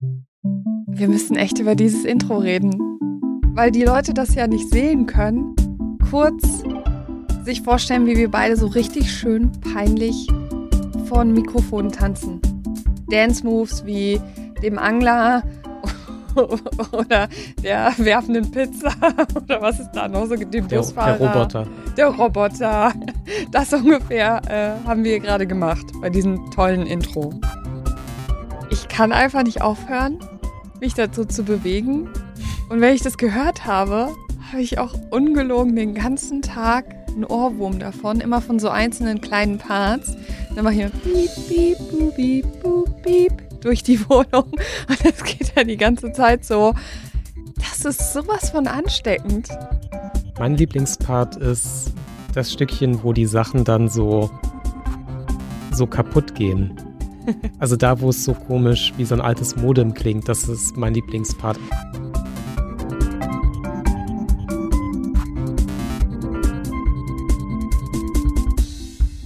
Wir müssen echt über dieses Intro reden, weil die Leute das ja nicht sehen können. Kurz sich vorstellen, wie wir beide so richtig schön peinlich vor ein Mikrofon tanzen. Dance Moves wie dem Angler oder der werfenden Pizza oder was ist da noch so, dem der, Busfahrer. Der Roboter. Der Roboter. Das ungefähr äh, haben wir gerade gemacht bei diesem tollen Intro. Ich kann einfach nicht aufhören, mich dazu zu bewegen. Und wenn ich das gehört habe, habe ich auch ungelogen den ganzen Tag einen Ohrwurm davon, immer von so einzelnen kleinen Parts. Dann mache ich nur piep, piep, boop, piep, boop, piep durch die Wohnung. Und es geht ja die ganze Zeit so. Das ist sowas von ansteckend. Mein Lieblingspart ist das Stückchen, wo die Sachen dann so, so kaputt gehen. Also da, wo es so komisch wie so ein altes Modem klingt, das ist mein Lieblingspart.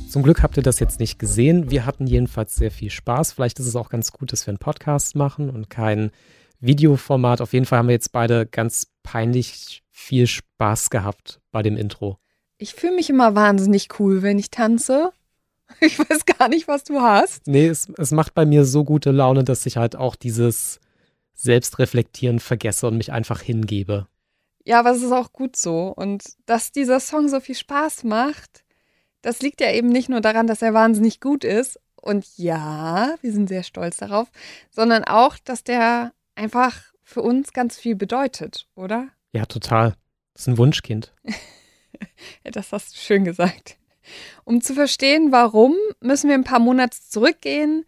Zum Glück habt ihr das jetzt nicht gesehen. Wir hatten jedenfalls sehr viel Spaß. Vielleicht ist es auch ganz gut, dass wir einen Podcast machen und kein Videoformat. Auf jeden Fall haben wir jetzt beide ganz peinlich viel Spaß gehabt bei dem Intro. Ich fühle mich immer wahnsinnig cool, wenn ich tanze. Ich weiß gar nicht, was du hast. Nee, es, es macht bei mir so gute Laune, dass ich halt auch dieses Selbstreflektieren vergesse und mich einfach hingebe. Ja, aber es ist auch gut so. Und dass dieser Song so viel Spaß macht, das liegt ja eben nicht nur daran, dass er wahnsinnig gut ist. Und ja, wir sind sehr stolz darauf, sondern auch, dass der einfach für uns ganz viel bedeutet, oder? Ja, total. Das ist ein Wunschkind. das hast du schön gesagt. Um zu verstehen, warum, müssen wir ein paar Monate zurückgehen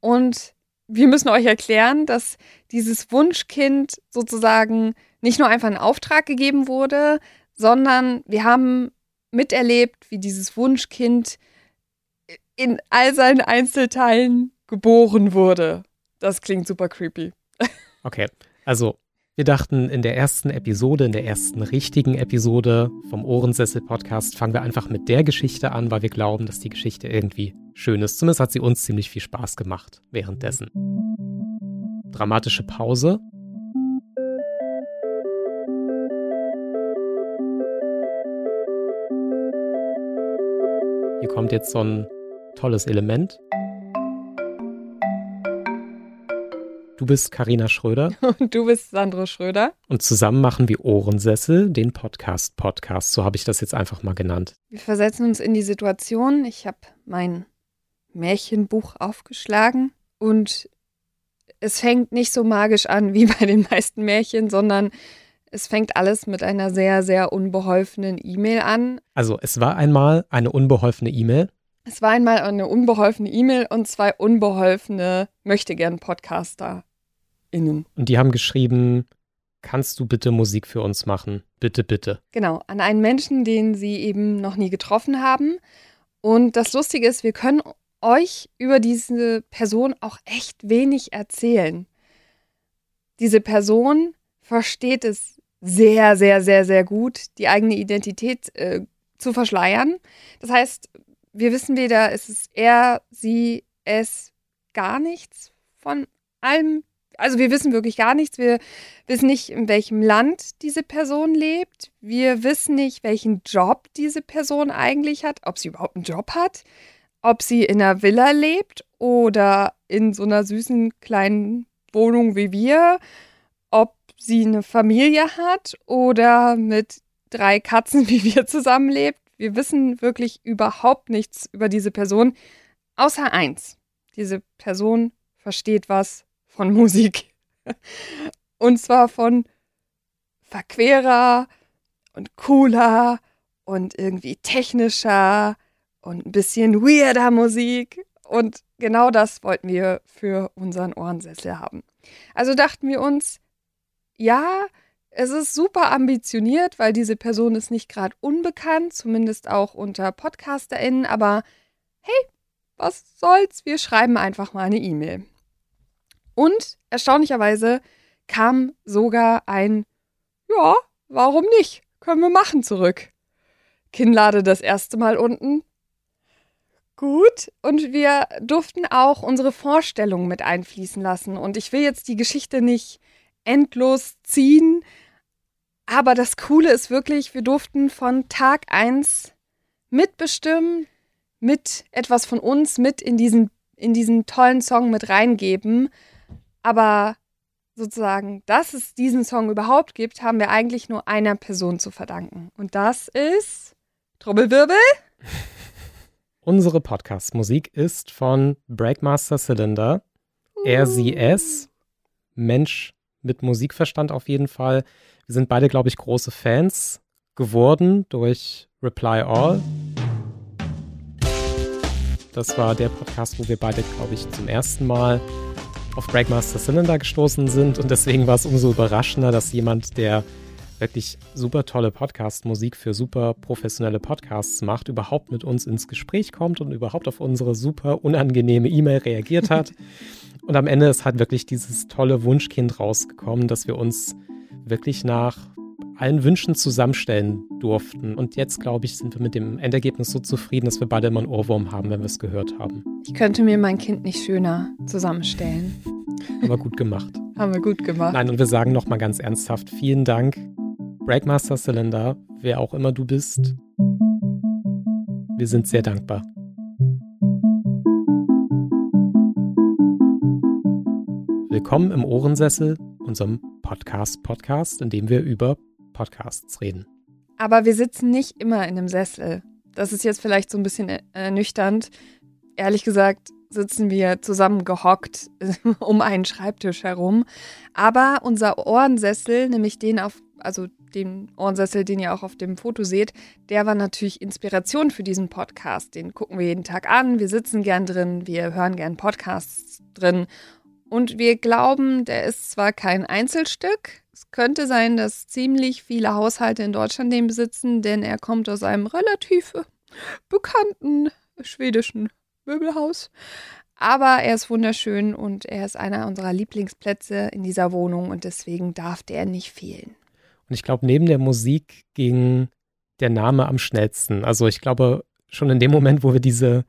und wir müssen euch erklären, dass dieses Wunschkind sozusagen nicht nur einfach ein Auftrag gegeben wurde, sondern wir haben miterlebt, wie dieses Wunschkind in all seinen Einzelteilen geboren wurde. Das klingt super creepy. Okay, also wir dachten, in der ersten Episode, in der ersten richtigen Episode vom Ohrensessel-Podcast fangen wir einfach mit der Geschichte an, weil wir glauben, dass die Geschichte irgendwie schön ist. Zumindest hat sie uns ziemlich viel Spaß gemacht währenddessen. Dramatische Pause Hier kommt jetzt so ein tolles Element. Du bist Karina Schröder. Und du bist Sandro Schröder. Und zusammen machen wir Ohrensessel, den Podcast-Podcast. So habe ich das jetzt einfach mal genannt. Wir versetzen uns in die Situation. Ich habe mein Märchenbuch aufgeschlagen und es fängt nicht so magisch an wie bei den meisten Märchen, sondern es fängt alles mit einer sehr, sehr unbeholfenen E-Mail an. Also es war einmal eine unbeholfene E-Mail. Es war einmal eine unbeholfene E-Mail und zwei unbeholfene Möchtegern-Podcaster*innen. Und die haben geschrieben, kannst du bitte Musik für uns machen? Bitte, bitte. Genau, an einen Menschen, den sie eben noch nie getroffen haben. Und das Lustige ist, wir können euch über diese Person auch echt wenig erzählen. Diese Person versteht es sehr, sehr, sehr, sehr gut, die eigene Identität äh, zu verschleiern. Das heißt, wir wissen weder, ist es er, sie, es, gar nichts von allem. Also wir wissen wirklich gar nichts. Wir wissen nicht, in welchem Land diese Person lebt. Wir wissen nicht, welchen Job diese Person eigentlich hat, ob sie überhaupt einen Job hat, ob sie in einer Villa lebt oder in so einer süßen kleinen Wohnung wie wir, ob sie eine Familie hat oder mit drei Katzen wie wir zusammenlebt. Wir wissen wirklich überhaupt nichts über diese Person, außer eins. Diese Person versteht was von Musik. Und zwar von verquerer und cooler und irgendwie technischer und ein bisschen weirder Musik. Und genau das wollten wir für unseren Ohrensessel haben. Also dachten wir uns, ja, es ist super ambitioniert, weil diese Person ist nicht gerade unbekannt, zumindest auch unter PodcasterInnen, aber hey, was soll's? Wir schreiben einfach mal eine E-Mail. Und erstaunlicherweise kam sogar ein Ja, warum nicht? Können wir machen zurück. Kinnlade das erste Mal unten. Gut, und wir durften auch unsere Vorstellungen mit einfließen lassen. Und ich will jetzt die Geschichte nicht endlos ziehen, aber das Coole ist wirklich, wir durften von Tag 1 mitbestimmen, mit etwas von uns mit in diesen, in diesen tollen Song mit reingeben. Aber sozusagen, dass es diesen Song überhaupt gibt, haben wir eigentlich nur einer Person zu verdanken. Und das ist Trommelwirbel. Unsere Podcast-Musik ist von Breakmaster Cylinder, uh. RCS, Mensch mit Musikverstand auf jeden Fall. Wir sind beide, glaube ich, große Fans geworden durch Reply All. Das war der Podcast, wo wir beide, glaube ich, zum ersten Mal auf Breakmaster Cylinder gestoßen sind. Und deswegen war es umso überraschender, dass jemand, der wirklich super tolle Podcast-Musik für super professionelle Podcasts macht, überhaupt mit uns ins Gespräch kommt und überhaupt auf unsere super unangenehme E-Mail reagiert hat. und am Ende ist halt wirklich dieses tolle Wunschkind rausgekommen, dass wir uns wirklich nach allen Wünschen zusammenstellen durften. Und jetzt, glaube ich, sind wir mit dem Endergebnis so zufrieden, dass wir beide immer einen Ohrwurm haben, wenn wir es gehört haben. Ich könnte mir mein Kind nicht schöner zusammenstellen. Aber gut gemacht. haben wir gut gemacht. Nein, und wir sagen nochmal ganz ernsthaft, vielen Dank, Breakmaster Cylinder, wer auch immer du bist. Wir sind sehr dankbar. Willkommen im Ohrensessel, unserem Podcast-Podcast, in dem wir über Podcasts reden. Aber wir sitzen nicht immer in einem Sessel. Das ist jetzt vielleicht so ein bisschen ernüchternd. Ehrlich gesagt sitzen wir zusammen gehockt um einen Schreibtisch herum. Aber unser Ohrensessel, nämlich den auf, also den Ohrensessel, den ihr auch auf dem Foto seht, der war natürlich Inspiration für diesen Podcast. Den gucken wir jeden Tag an. Wir sitzen gern drin, wir hören gern Podcasts drin. Und wir glauben, der ist zwar kein Einzelstück, es könnte sein, dass ziemlich viele Haushalte in Deutschland den besitzen, denn er kommt aus einem relativ bekannten schwedischen Möbelhaus. Aber er ist wunderschön und er ist einer unserer Lieblingsplätze in dieser Wohnung und deswegen darf der nicht fehlen. Und ich glaube, neben der Musik ging der Name am schnellsten. Also ich glaube, schon in dem Moment, wo wir diese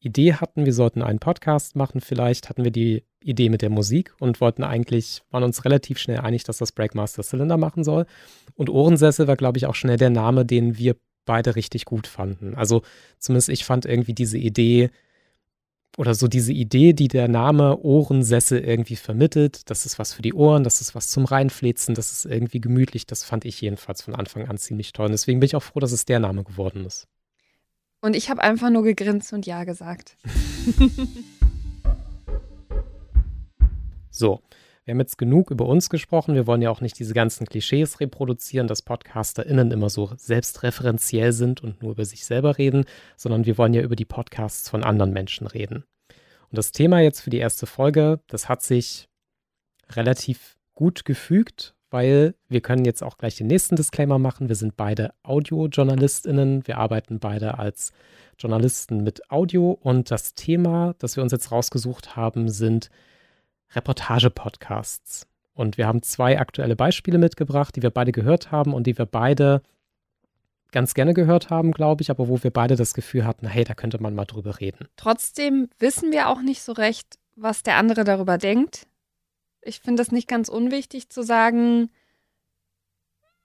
Idee hatten, wir sollten einen Podcast machen, vielleicht hatten wir die Idee mit der Musik und wollten eigentlich, waren uns relativ schnell einig, dass das Breakmaster Cylinder machen soll. Und Ohrensessel war, glaube ich, auch schnell der Name, den wir beide richtig gut fanden. Also zumindest ich fand irgendwie diese Idee oder so diese Idee, die der Name Ohrensessel irgendwie vermittelt, das ist was für die Ohren, das ist was zum Reinflezen, das ist irgendwie gemütlich, das fand ich jedenfalls von Anfang an ziemlich toll. Und deswegen bin ich auch froh, dass es der Name geworden ist. Und ich habe einfach nur gegrinst und Ja gesagt. so, wir haben jetzt genug über uns gesprochen. Wir wollen ja auch nicht diese ganzen Klischees reproduzieren, dass PodcasterInnen immer so selbstreferenziell sind und nur über sich selber reden, sondern wir wollen ja über die Podcasts von anderen Menschen reden. Und das Thema jetzt für die erste Folge, das hat sich relativ gut gefügt, weil wir können jetzt auch gleich den nächsten Disclaimer machen. Wir sind beide Audiojournalistinnen. Wir arbeiten beide als Journalisten mit Audio und das Thema, das wir uns jetzt rausgesucht haben, sind Reportage-Podcasts. Und wir haben zwei aktuelle Beispiele mitgebracht, die wir beide gehört haben und die wir beide ganz gerne gehört haben, glaube ich, aber wo wir beide das Gefühl hatten, hey, da könnte man mal drüber reden. Trotzdem wissen wir auch nicht so recht, was der andere darüber denkt ich finde es nicht ganz unwichtig zu sagen,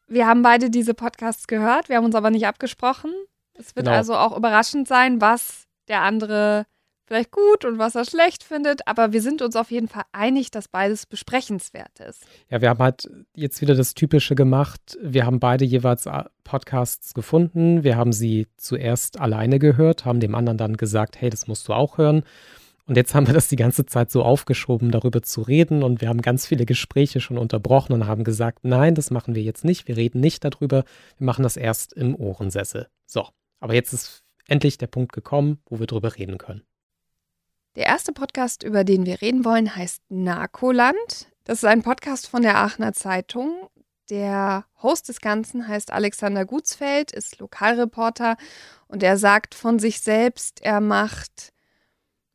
wir haben beide diese Podcasts gehört, wir haben uns aber nicht abgesprochen. Es wird genau. also auch überraschend sein, was der andere vielleicht gut und was er schlecht findet, aber wir sind uns auf jeden Fall einig, dass beides besprechenswert ist. Ja, wir haben halt jetzt wieder das Typische gemacht. Wir haben beide jeweils Podcasts gefunden. Wir haben sie zuerst alleine gehört, haben dem anderen dann gesagt, hey, das musst du auch hören. Und jetzt haben wir das die ganze Zeit so aufgeschoben, darüber zu reden. Und wir haben ganz viele Gespräche schon unterbrochen und haben gesagt, nein, das machen wir jetzt nicht. Wir reden nicht darüber. Wir machen das erst im Ohrensessel. So, aber jetzt ist endlich der Punkt gekommen, wo wir drüber reden können. Der erste Podcast, über den wir reden wollen, heißt Narkoland. Das ist ein Podcast von der Aachener Zeitung. Der Host des Ganzen heißt Alexander Gutsfeld, ist Lokalreporter und er sagt von sich selbst, er macht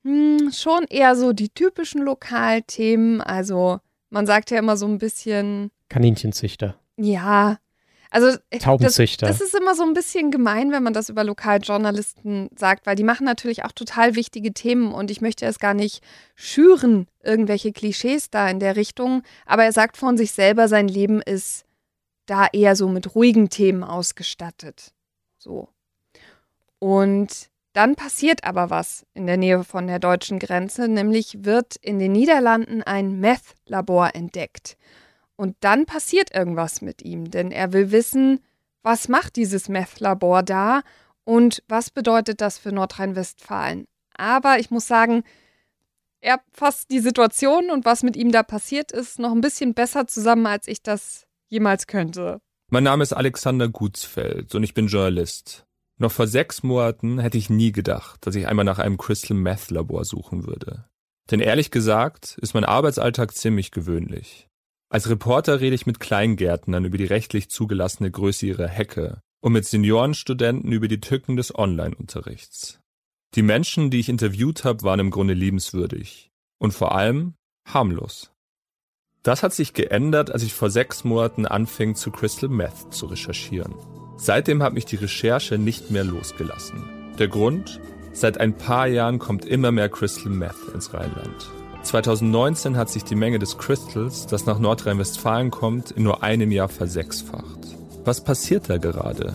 hm, schon eher so die typischen Lokalthemen. Also man sagt ja immer so ein bisschen. Kaninchenzüchter. Ja, Also Taubenzüchter. Das, das ist immer so ein bisschen gemein, wenn man das über Lokaljournalisten sagt, weil die machen natürlich auch total wichtige Themen und ich möchte es gar nicht schüren, irgendwelche Klischees da in der Richtung. Aber er sagt von sich selber, sein Leben ist da eher so mit ruhigen Themen ausgestattet. So. Und dann passiert aber was in der Nähe von der deutschen Grenze, nämlich wird in den Niederlanden ein Meth-Labor entdeckt. Und dann passiert irgendwas mit ihm, denn er will wissen, was macht dieses Meth-Labor da und was bedeutet das für Nordrhein-Westfalen. Aber ich muss sagen, er fasst die Situation und was mit ihm da passiert ist, noch ein bisschen besser zusammen, als ich das jemals könnte. Mein Name ist Alexander Gutsfeld und ich bin Journalist. Noch vor sechs Monaten hätte ich nie gedacht, dass ich einmal nach einem Crystal Meth Labor suchen würde. Denn ehrlich gesagt ist mein Arbeitsalltag ziemlich gewöhnlich. Als Reporter rede ich mit Kleingärtnern über die rechtlich zugelassene Größe ihrer Hecke und mit Seniorenstudenten über die Tücken des Online-Unterrichts. Die Menschen, die ich interviewt habe, waren im Grunde liebenswürdig und vor allem harmlos. Das hat sich geändert, als ich vor sechs Monaten anfing, zu Crystal Meth zu recherchieren. Seitdem hat mich die Recherche nicht mehr losgelassen. Der Grund? Seit ein paar Jahren kommt immer mehr Crystal Meth ins Rheinland. 2019 hat sich die Menge des Crystals, das nach Nordrhein-Westfalen kommt, in nur einem Jahr versechsfacht. Was passiert da gerade?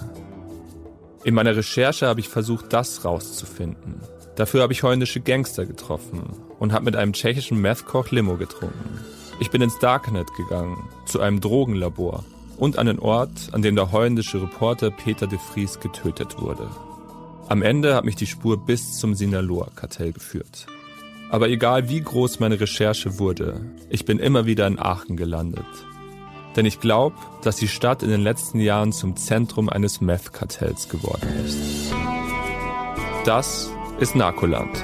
In meiner Recherche habe ich versucht, das rauszufinden. Dafür habe ich holländische Gangster getroffen und habe mit einem tschechischen Meth-Koch Limo getrunken. Ich bin ins Darknet gegangen, zu einem Drogenlabor und an den Ort, an dem der holländische Reporter Peter de Vries getötet wurde. Am Ende hat mich die Spur bis zum Sinaloa-Kartell geführt. Aber egal wie groß meine Recherche wurde, ich bin immer wieder in Aachen gelandet. Denn ich glaube, dass die Stadt in den letzten Jahren zum Zentrum eines Meth-Kartells geworden ist. Das ist Narkoland.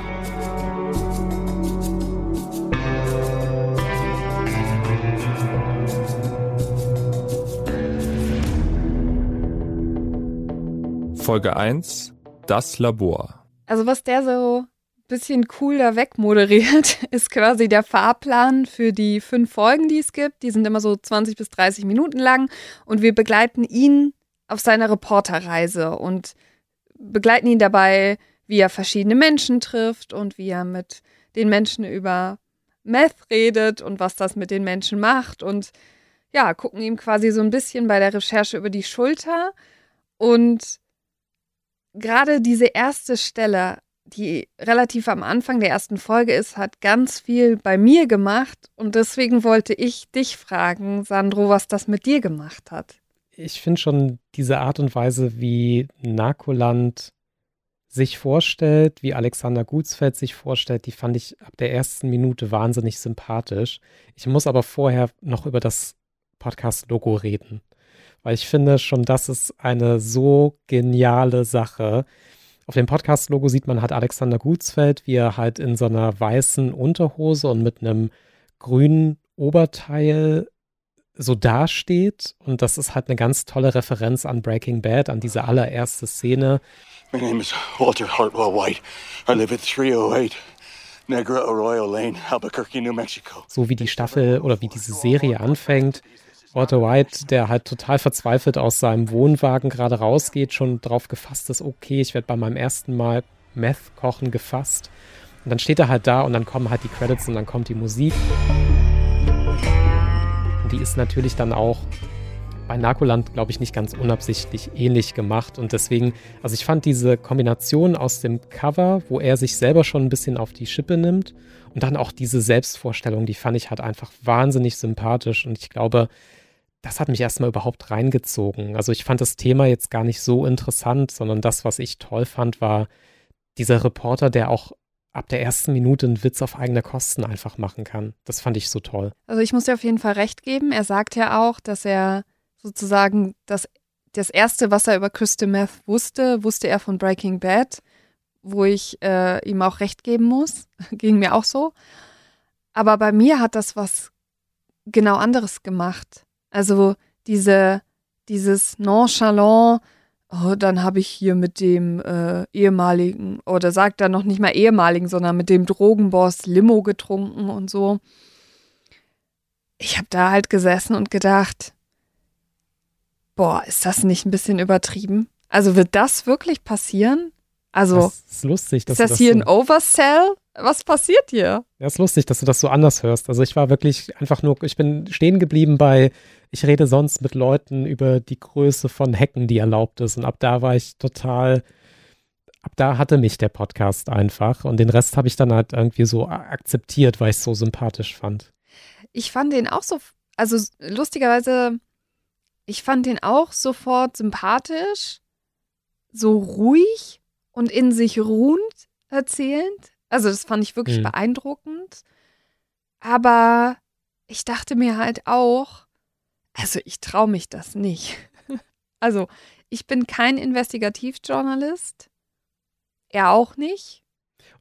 Folge 1 Das Labor. Also was der so bisschen cool da wegmoderiert, ist quasi der Fahrplan für die fünf Folgen, die es gibt. Die sind immer so 20 bis 30 Minuten lang und wir begleiten ihn auf seiner Reporterreise und begleiten ihn dabei, wie er verschiedene Menschen trifft und wie er mit den Menschen über Meth redet und was das mit den Menschen macht und ja, gucken ihm quasi so ein bisschen bei der Recherche über die Schulter und gerade diese erste Stelle die relativ am Anfang der ersten Folge ist, hat ganz viel bei mir gemacht. Und deswegen wollte ich dich fragen, Sandro, was das mit dir gemacht hat. Ich finde schon diese Art und Weise, wie Narkoland sich vorstellt, wie Alexander Gutsfeld sich vorstellt, die fand ich ab der ersten Minute wahnsinnig sympathisch. Ich muss aber vorher noch über das Podcast-Logo reden, weil ich finde schon, das ist eine so geniale Sache auf dem Podcast-Logo sieht man halt Alexander Gutsfeld, wie er halt in so einer weißen Unterhose und mit einem grünen Oberteil so dasteht. Und das ist halt eine ganz tolle Referenz an Breaking Bad, an diese allererste Szene. My name is Walter Hartwell White. I live at 308 Negra Arroyo Lane, Albuquerque, New Mexico. So wie die Staffel oder wie diese Serie anfängt, Walter White, der halt total verzweifelt aus seinem Wohnwagen gerade rausgeht, schon drauf gefasst ist, okay, ich werde bei meinem ersten Mal Meth kochen gefasst. Und dann steht er halt da und dann kommen halt die Credits und dann kommt die Musik. Und die ist natürlich dann auch bei Narkoland, glaube ich, nicht ganz unabsichtlich ähnlich gemacht. Und deswegen, also ich fand diese Kombination aus dem Cover, wo er sich selber schon ein bisschen auf die Schippe nimmt und dann auch diese Selbstvorstellung, die fand ich halt einfach wahnsinnig sympathisch. Und ich glaube, das hat mich erstmal überhaupt reingezogen. Also ich fand das Thema jetzt gar nicht so interessant, sondern das, was ich toll fand, war dieser Reporter, der auch ab der ersten Minute einen Witz auf eigene Kosten einfach machen kann. Das fand ich so toll. Also ich muss dir auf jeden Fall recht geben. Er sagt ja auch, dass er sozusagen das, das erste, was er über Crystal Meth wusste, wusste er von Breaking Bad, wo ich äh, ihm auch recht geben muss. Ging mir auch so. Aber bei mir hat das was genau anderes gemacht. Also diese, dieses Nonchalant, oh, dann habe ich hier mit dem äh, ehemaligen, oder sagt er noch nicht mal ehemaligen, sondern mit dem Drogenboss Limo getrunken und so. Ich habe da halt gesessen und gedacht, boah, ist das nicht ein bisschen übertrieben? Also wird das wirklich passieren? Also das ist lustig, dass ist das, das hier so, ein Oversell? Was passiert hier? Ja, ist lustig, dass du das so anders hörst. Also ich war wirklich einfach nur, ich bin stehen geblieben bei, ich rede sonst mit Leuten über die Größe von Hecken, die erlaubt ist. Und ab da war ich total, ab da hatte mich der Podcast einfach. Und den Rest habe ich dann halt irgendwie so akzeptiert, weil ich es so sympathisch fand. Ich fand den auch so, also lustigerweise, ich fand den auch sofort sympathisch, so ruhig und in sich ruhend erzählend. Also das fand ich wirklich Mhm. beeindruckend. Aber ich dachte mir halt auch, also ich traue mich das nicht. Also ich bin kein Investigativjournalist. Er auch nicht.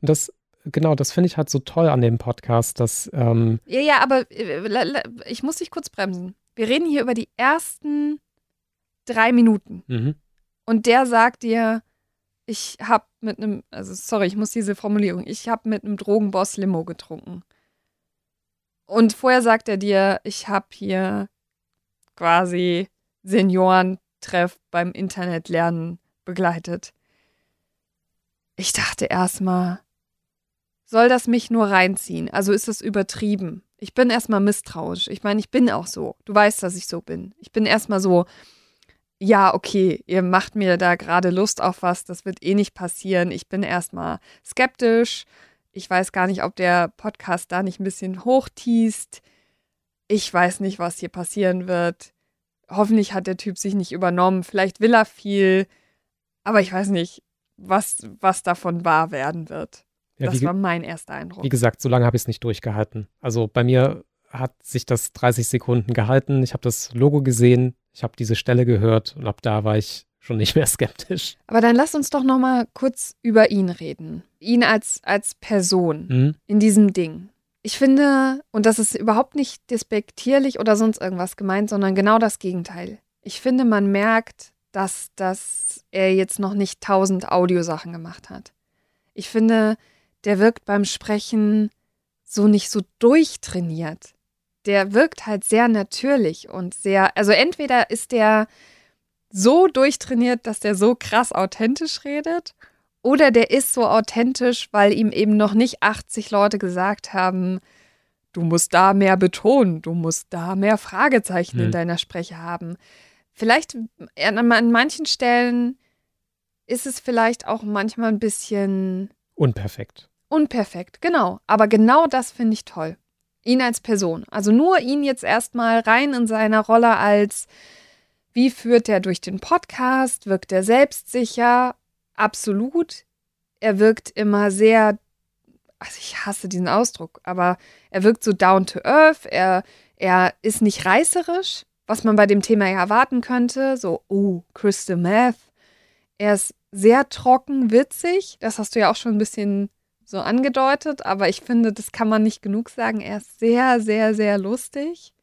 Und das, genau, das finde ich halt so toll an dem Podcast, dass, ähm, Ja, ja, aber äh, ich muss dich kurz bremsen. Wir reden hier über die ersten drei Minuten. mhm. Und der sagt dir, ich habe mit einem, also sorry, ich muss diese Formulierung, ich habe mit einem Drogenboss Limo getrunken. Und vorher sagt er dir, ich habe hier quasi Seniorentreff beim Internetlernen begleitet. Ich dachte erstmal, soll das mich nur reinziehen? Also ist das übertrieben? Ich bin erstmal misstrauisch. Ich meine, ich bin auch so. Du weißt, dass ich so bin. Ich bin erstmal so, ja, okay, ihr macht mir da gerade Lust auf was, das wird eh nicht passieren. Ich bin erstmal skeptisch. Ich weiß gar nicht, ob der Podcast da nicht ein bisschen hochtiest. Ich weiß nicht, was hier passieren wird. Hoffentlich hat der Typ sich nicht übernommen. Vielleicht will er viel. Aber ich weiß nicht, was, was davon wahr werden wird. ja, das war mein erster Eindruck. wie gesagt, so lange habe ich es nicht durchgehalten. Also bei mir hat sich das 30 Sekunden gehalten. Ich habe das Logo gesehen, ich habe diese Stelle gehört und ab da war ich schon nicht mehr skeptisch. Aber dann lass uns doch noch mal kurz über ihn reden. Ihn als, als Person. Mhm. in diesem Ding. Ich finde, und das ist überhaupt nicht despektierlich oder sonst irgendwas gemeint, sondern genau das Gegenteil. Ich finde, man merkt, dass, dass er jetzt noch nicht tausend Audiosachen gemacht hat. Ich finde, der wirkt beim Sprechen so nicht so durchtrainiert. Der wirkt halt sehr natürlich und sehr, also entweder ist der so durchtrainiert, dass der so krass authentisch redet, oder der ist so authentisch, weil ihm eben noch nicht 80 Leute gesagt haben, du musst da mehr betonen, du musst da mehr Fragezeichen in Hm. deiner Spreche haben. Vielleicht an manchen Stellen ist es vielleicht auch manchmal ein bisschen Unperfekt. unperfekt, genau. Aber genau das finde ich toll. Ihn als Person. Also nur ihn jetzt erstmal rein in seiner Rolle als, wie führt er durch den Podcast? Wirkt er selbstsicher? Absolut. Er wirkt immer sehr, also ich hasse diesen Ausdruck, aber er wirkt so down to earth. Er, er ist nicht reißerisch, was man bei dem Thema ja erwarten könnte. So, oh, Crystal Meth. Er ist sehr trocken, witzig. Das hast du ja auch schon ein bisschen so angedeutet, aber ich finde, das kann man nicht genug sagen. Er ist sehr, sehr, sehr lustig.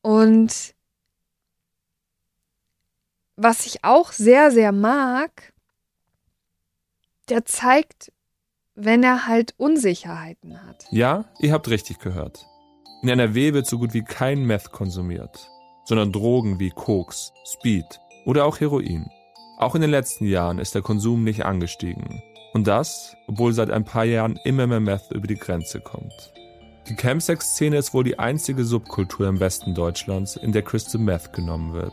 Und was ich auch sehr, sehr mag, der zeigt, wenn er halt Unsicherheiten hat. Ja, ihr habt richtig gehört. In NRW wird so gut wie kein Meth konsumiert, sondern Drogen wie Koks, Speed oder auch Heroin. Auch in den letzten Jahren ist der Konsum nicht angestiegen. Und das, obwohl seit ein paar Jahren immer mehr Meth über die Grenze kommt. Die Campsex-Szene ist wohl die einzige Subkultur im Westen Deutschlands, in der Crystal Meth genommen wird.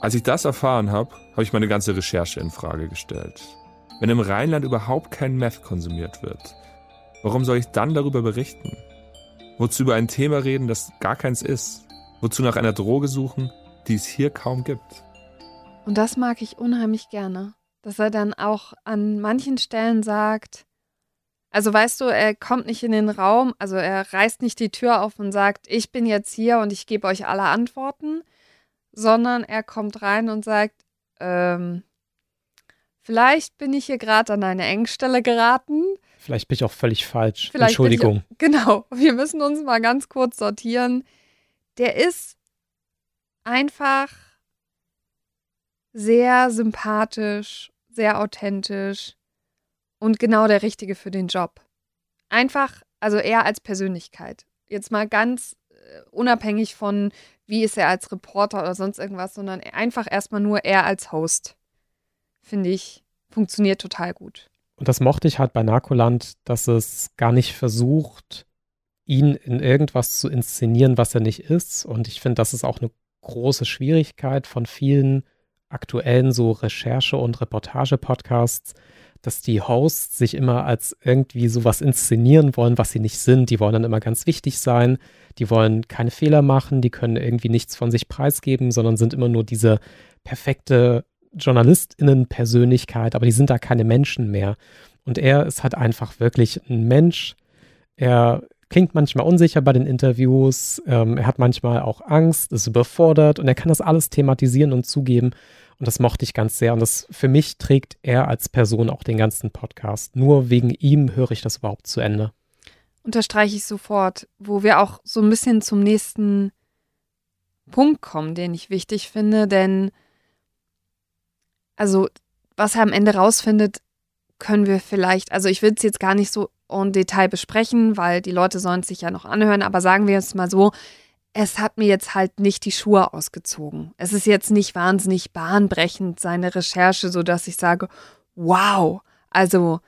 Als ich das erfahren habe, habe ich meine ganze Recherche in Frage gestellt. Wenn im Rheinland überhaupt kein Meth konsumiert wird, warum soll ich dann darüber berichten? Wozu über ein Thema reden, das gar keins ist? Wozu nach einer Droge suchen, die es hier kaum gibt? Und das mag ich unheimlich gerne. Dass er dann auch an manchen Stellen sagt, also weißt du, er kommt nicht in den Raum, also er reißt nicht die Tür auf und sagt, ich bin jetzt hier und ich gebe euch alle Antworten, sondern er kommt rein und sagt, ähm, vielleicht bin ich hier gerade an eine Engstelle geraten. Vielleicht bin ich auch völlig falsch. Vielleicht Entschuldigung. Ich, genau, wir müssen uns mal ganz kurz sortieren. Der ist einfach sehr sympathisch, sehr authentisch und genau der Richtige für den Job. Einfach, also er als Persönlichkeit. Jetzt mal ganz unabhängig von, wie ist er als Reporter oder sonst irgendwas, sondern einfach erstmal nur er als Host. Finde ich, funktioniert total gut. Und das mochte ich halt bei Narcoland, dass es gar nicht versucht, ihn in irgendwas zu inszenieren, was er nicht ist. Und ich finde, das ist auch eine große Schwierigkeit von vielen aktuellen so Recherche- und Reportage-Podcasts, dass die Hosts sich immer als irgendwie sowas inszenieren wollen, was sie nicht sind. Die wollen dann immer ganz wichtig sein, die wollen keine Fehler machen, die können irgendwie nichts von sich preisgeben, sondern sind immer nur diese perfekte JournalistInnen-Persönlichkeit, aber die sind da keine Menschen mehr. Und er ist halt einfach wirklich ein Mensch. Er klingt manchmal unsicher bei den Interviews, ähm, er hat manchmal auch Angst, ist überfordert und er kann das alles thematisieren und zugeben. Und das mochte ich ganz sehr. Und das für mich trägt er als Person auch den ganzen Podcast. Nur wegen ihm höre ich das überhaupt zu Ende. Unterstreiche ich sofort, wo wir auch so ein bisschen zum nächsten Punkt kommen, den ich wichtig finde, denn also was er am Ende rausfindet, können wir vielleicht, also ich will es jetzt gar nicht so en Detail besprechen, weil die Leute sollen es sich ja noch anhören, aber sagen wir es mal so, es hat mir jetzt halt nicht die Schuhe ausgezogen. Es ist jetzt nicht wahnsinnig bahnbrechend, seine Recherche, sodass ich sage, wow, also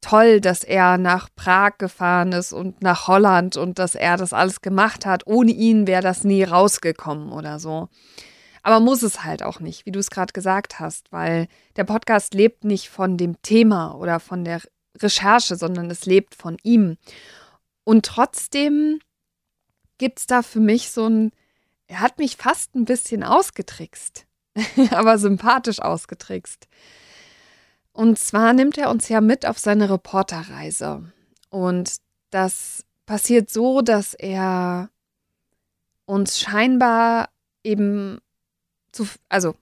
toll, dass er nach Prag gefahren ist und nach Holland und dass er das alles gemacht hat. Ohne ihn wäre das nie rausgekommen oder so. Aber muss es halt auch nicht, wie du es gerade gesagt hast, weil der Podcast lebt nicht von dem Thema oder von der Recherche, sondern es lebt von ihm. Und trotzdem gibt es da für mich so ein, er hat mich fast ein bisschen ausgetrickst, aber sympathisch ausgetrickst. Und zwar nimmt er uns ja mit auf seine Reporterreise. Und das passiert so, dass er uns scheinbar eben zu, also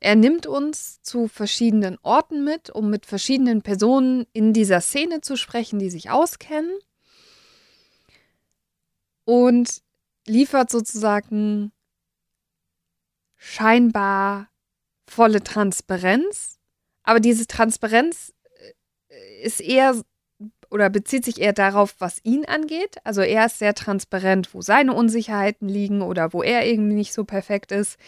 er nimmt uns zu verschiedenen Orten mit, um mit verschiedenen Personen in dieser Szene zu sprechen, die sich auskennen. Und liefert sozusagen scheinbar volle Transparenz. Aber diese Transparenz äh, ist eher oder bezieht sich eher darauf, was ihn angeht. Also er ist sehr transparent, wo seine Unsicherheiten liegen oder wo er irgendwie nicht so perfekt ist.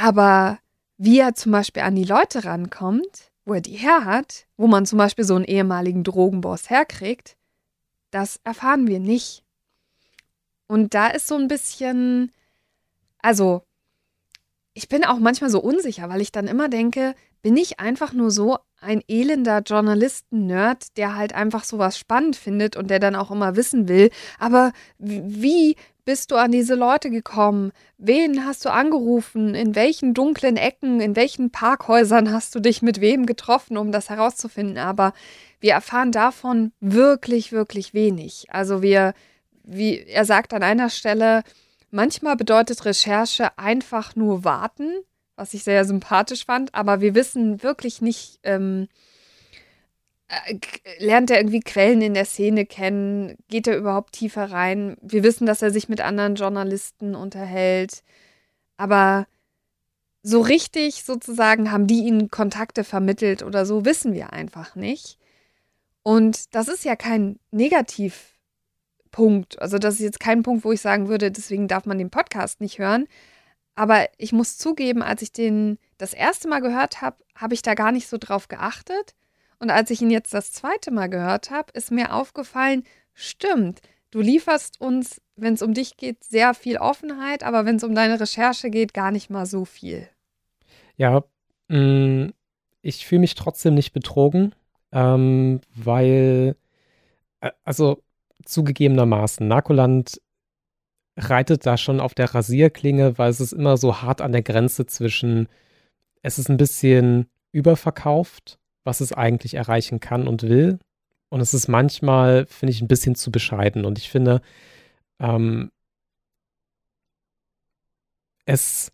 Aber wie er zum Beispiel an die Leute rankommt, wo er die her hat, wo man zum Beispiel so einen ehemaligen Drogenboss herkriegt, das erfahren wir nicht. Und da ist so ein bisschen, also ich bin auch manchmal so unsicher, weil ich dann immer denke, bin ich einfach nur so ein elender Journalisten-Nerd, der halt einfach sowas spannend findet und der dann auch immer wissen will. Aber wie bist du an diese Leute gekommen? Wen hast du angerufen? In welchen dunklen Ecken, in welchen Parkhäusern hast du dich mit wem getroffen, um das herauszufinden? Aber wir erfahren davon wirklich, wirklich wenig. Also wir, wie er sagt an einer Stelle, manchmal bedeutet Recherche einfach nur warten was ich sehr sympathisch fand. Aber wir wissen wirklich nicht, ähm, äh, lernt er irgendwie Quellen in der Szene kennen? Geht er überhaupt tiefer rein? Wir wissen, dass er sich mit anderen Journalisten unterhält. Aber so richtig sozusagen haben die ihnen Kontakte vermittelt oder so, wissen wir einfach nicht. Und das ist ja kein Negativpunkt. Also das ist jetzt kein Punkt, wo ich sagen würde, deswegen darf man den Podcast nicht hören. Aber ich muss zugeben, als ich den das erste Mal gehört habe, habe ich da gar nicht so drauf geachtet. Und als ich ihn jetzt das zweite Mal gehört habe, ist mir aufgefallen, stimmt, du lieferst uns, wenn es um dich geht, sehr viel Offenheit, aber wenn es um deine Recherche geht, gar nicht mal so viel. Ja, mh, mm, ich fühle mich trotzdem nicht betrogen, ähm, weil, äh, also zugegebenermaßen, Narkoland reitet da schon auf der Rasierklinge, weil es ist immer so hart an der Grenze zwischen, es ist ein bisschen überverkauft, was es eigentlich erreichen kann und will. Und es ist manchmal, finde ich, ein bisschen zu bescheiden. Und ich finde, ähm, es,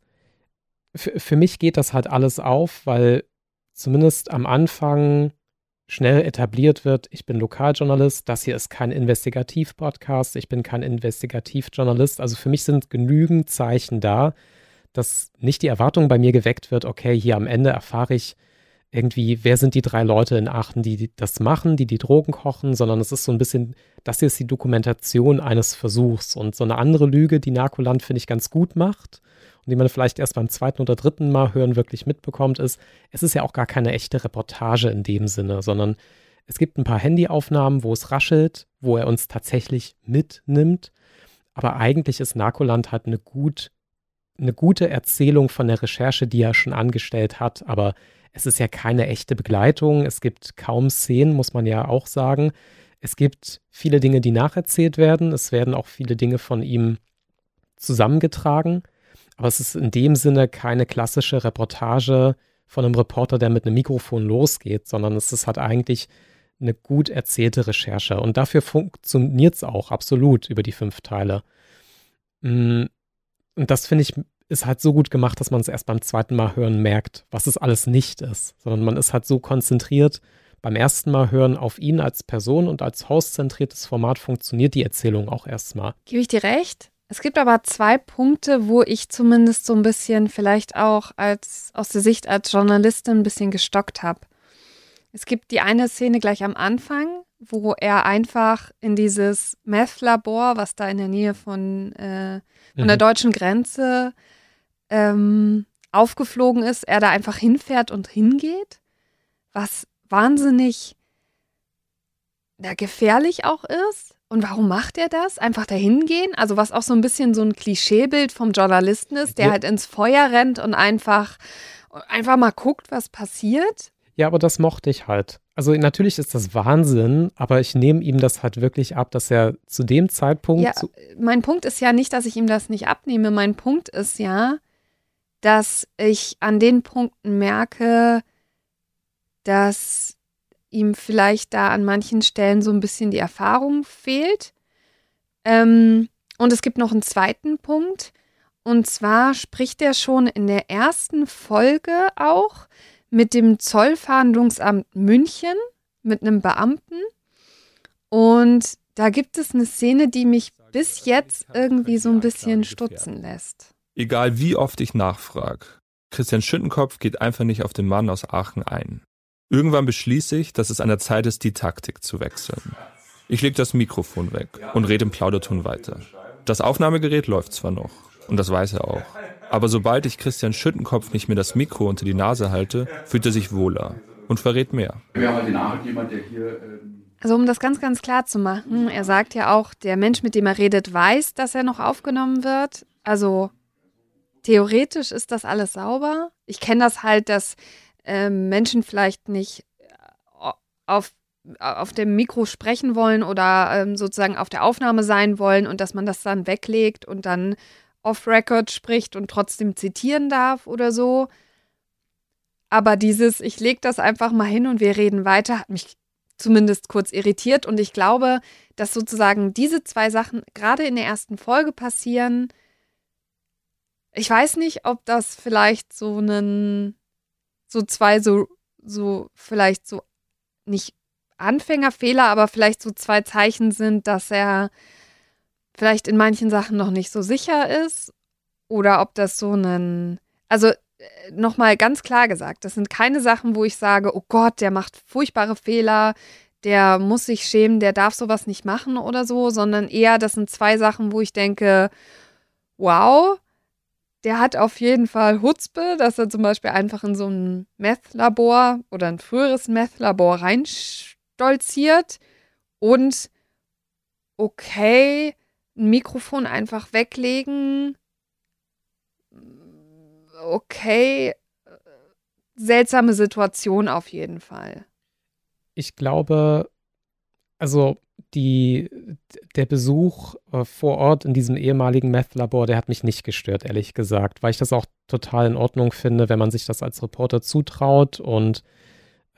für mich geht das halt alles auf, weil zumindest am Anfang schnell etabliert wird, ich bin Lokaljournalist, das hier ist kein Investigativ-Podcast, ich bin kein Investigativjournalist. Also für mich sind genügend Zeichen da, dass nicht die Erwartung bei mir geweckt wird, okay, hier am Ende erfahre ich irgendwie, wer sind die drei Leute in Aachen, die das machen, die die Drogen kochen, sondern es ist so ein bisschen, das hier ist die Dokumentation eines Versuchs. Und so eine andere Lüge, die Narkoland, finde ich, ganz gut macht und die man vielleicht erst beim zweiten oder dritten Mal hören wirklich mitbekommt, ist, es ist ja auch gar keine echte Reportage in dem Sinne, sondern es gibt ein paar Handyaufnahmen, wo es raschelt, wo er uns tatsächlich mitnimmt. Aber eigentlich ist Narkoland halt eine gut eine gute Erzählung von der Recherche, die er schon angestellt hat, aber es ist ja keine echte Begleitung. Es gibt kaum Szenen, muss man ja auch sagen. Es gibt viele Dinge, die nacherzählt werden. Es werden auch viele Dinge von ihm zusammengetragen. Aber es ist in dem Sinne keine klassische Reportage von einem Reporter, der mit einem Mikrofon losgeht, sondern es ist halt eigentlich eine gut erzählte Recherche. Und dafür funktioniert es auch absolut über die fünf Teile. Mm, und das finde ich ist halt so gut gemacht, dass man es erst beim zweiten Mal hören merkt, was es alles nicht ist, sondern man ist halt so konzentriert. Beim ersten Mal hören auf ihn als Person und als Host-zentriertes Format funktioniert die Erzählung auch erstmal. Gebe ich dir recht? Es gibt aber zwei Punkte, wo ich zumindest so ein bisschen vielleicht auch als aus der Sicht als Journalistin ein bisschen gestockt habe. Es gibt die eine Szene gleich am Anfang, wo er einfach in dieses Meth-Labor, was da in der Nähe von äh, von mhm. der deutschen Grenze ähm, aufgeflogen ist, er da einfach hinfährt und hingeht, was wahnsinnig ja, gefährlich auch ist. Und warum macht er das? Einfach dahin gehen? Also was auch so ein bisschen so ein Klischeebild vom Journalisten ist, der ja. halt ins Feuer rennt und einfach, einfach mal guckt, was passiert. Ja, aber das mochte ich halt. Also natürlich ist das Wahnsinn, aber ich nehme ihm das halt wirklich ab, dass er zu dem Zeitpunkt. Ja, mein Punkt ist ja nicht, dass ich ihm das nicht abnehme. Mein Punkt ist ja, dass ich an den Punkten merke, dass ihm vielleicht da an manchen Stellen so ein bisschen die Erfahrung fehlt. Ähm, und es gibt noch einen zweiten Punkt. Und zwar spricht er schon in der ersten Folge auch mit dem Zollfahndungsamt München, mit einem Beamten. Und da gibt es eine Szene, die mich bis jetzt irgendwie so ein bisschen stutzen lässt. Egal wie oft ich nachfrage, Christian Schüttenkopf geht einfach nicht auf den Mann aus Aachen ein. Irgendwann beschließe ich, dass es an der Zeit ist, die Taktik zu wechseln. Ich lege das Mikrofon weg und rede im Plauderton weiter. Das Aufnahmegerät läuft zwar noch, und das weiß er auch. Aber sobald ich Christian Schüttenkopf nicht mehr das Mikro unter die Nase halte, fühlt er sich wohler und verrät mehr. Also um das ganz, ganz klar zu machen, er sagt ja auch, der Mensch, mit dem er redet, weiß, dass er noch aufgenommen wird. Also theoretisch ist das alles sauber. Ich kenne das halt, dass äh, Menschen vielleicht nicht äh, auf auf dem Mikro sprechen wollen oder ähm, sozusagen auf der Aufnahme sein wollen und dass man das dann weglegt und dann off-Record spricht und trotzdem zitieren darf oder so. Aber dieses, ich lege das einfach mal hin und wir reden weiter, hat mich zumindest kurz irritiert. Und ich glaube, dass sozusagen diese zwei Sachen gerade in der ersten Folge passieren. Ich weiß nicht, ob das vielleicht so einen, so zwei, so, so, vielleicht so nicht Anfängerfehler, aber vielleicht so zwei Zeichen sind, dass er vielleicht in manchen Sachen noch nicht so sicher ist oder ob das so ein, also äh, nochmal ganz klar gesagt, das sind keine Sachen, wo ich sage, oh Gott, der macht furchtbare Fehler, der muss sich schämen, der darf sowas nicht machen oder so, sondern eher, das sind zwei Sachen, wo ich denke, wow, der hat auf jeden Fall Hutzpe, dass er zum Beispiel einfach in so ein Meth-Labor oder ein früheres Meth-Labor reinstolziert und okay, ein Mikrofon einfach weglegen. Okay, seltsame Situation auf jeden Fall. Ich glaube, also die, der Besuch äh, vor Ort in diesem ehemaligen Meth-Labor, der hat mich nicht gestört, ehrlich gesagt, weil ich das auch total in Ordnung finde, wenn man sich das als Reporter zutraut. Und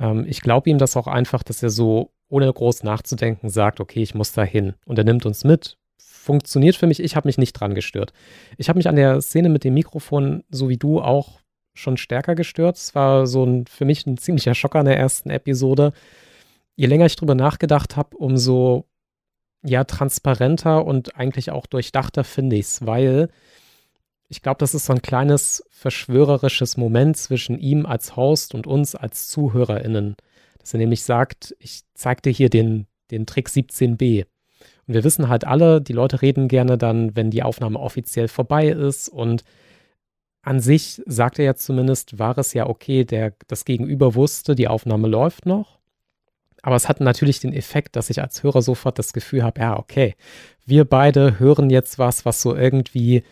ähm, ich glaube ihm das auch einfach, dass er so ohne groß nachzudenken sagt, okay, ich muss da hin. Und er nimmt uns mit, funktioniert für mich. Ich habe mich nicht dran gestört. Ich habe mich an der Szene mit dem Mikrofon, so wie du, auch schon stärker gestört. Es war so ein, für mich ein ziemlicher Schocker in der ersten Episode. Je länger ich drüber nachgedacht habe, umso ja, transparenter und eigentlich auch durchdachter finde ich es, weil ich glaube, das ist so ein kleines verschwörerisches Moment zwischen ihm als Host und uns als ZuhörerInnen. Dass er nämlich sagt, ich zeig dir hier den, den Trick 17b. Und wir wissen halt alle, die Leute reden gerne dann, wenn die Aufnahme offiziell vorbei ist. Und an sich, sagt er ja zumindest, war es ja okay, der, das Gegenüber wusste, die Aufnahme läuft noch. Aber es hat natürlich den Effekt, dass ich als Hörer sofort das Gefühl habe, ja, okay, wir beide hören jetzt was, was so irgendwie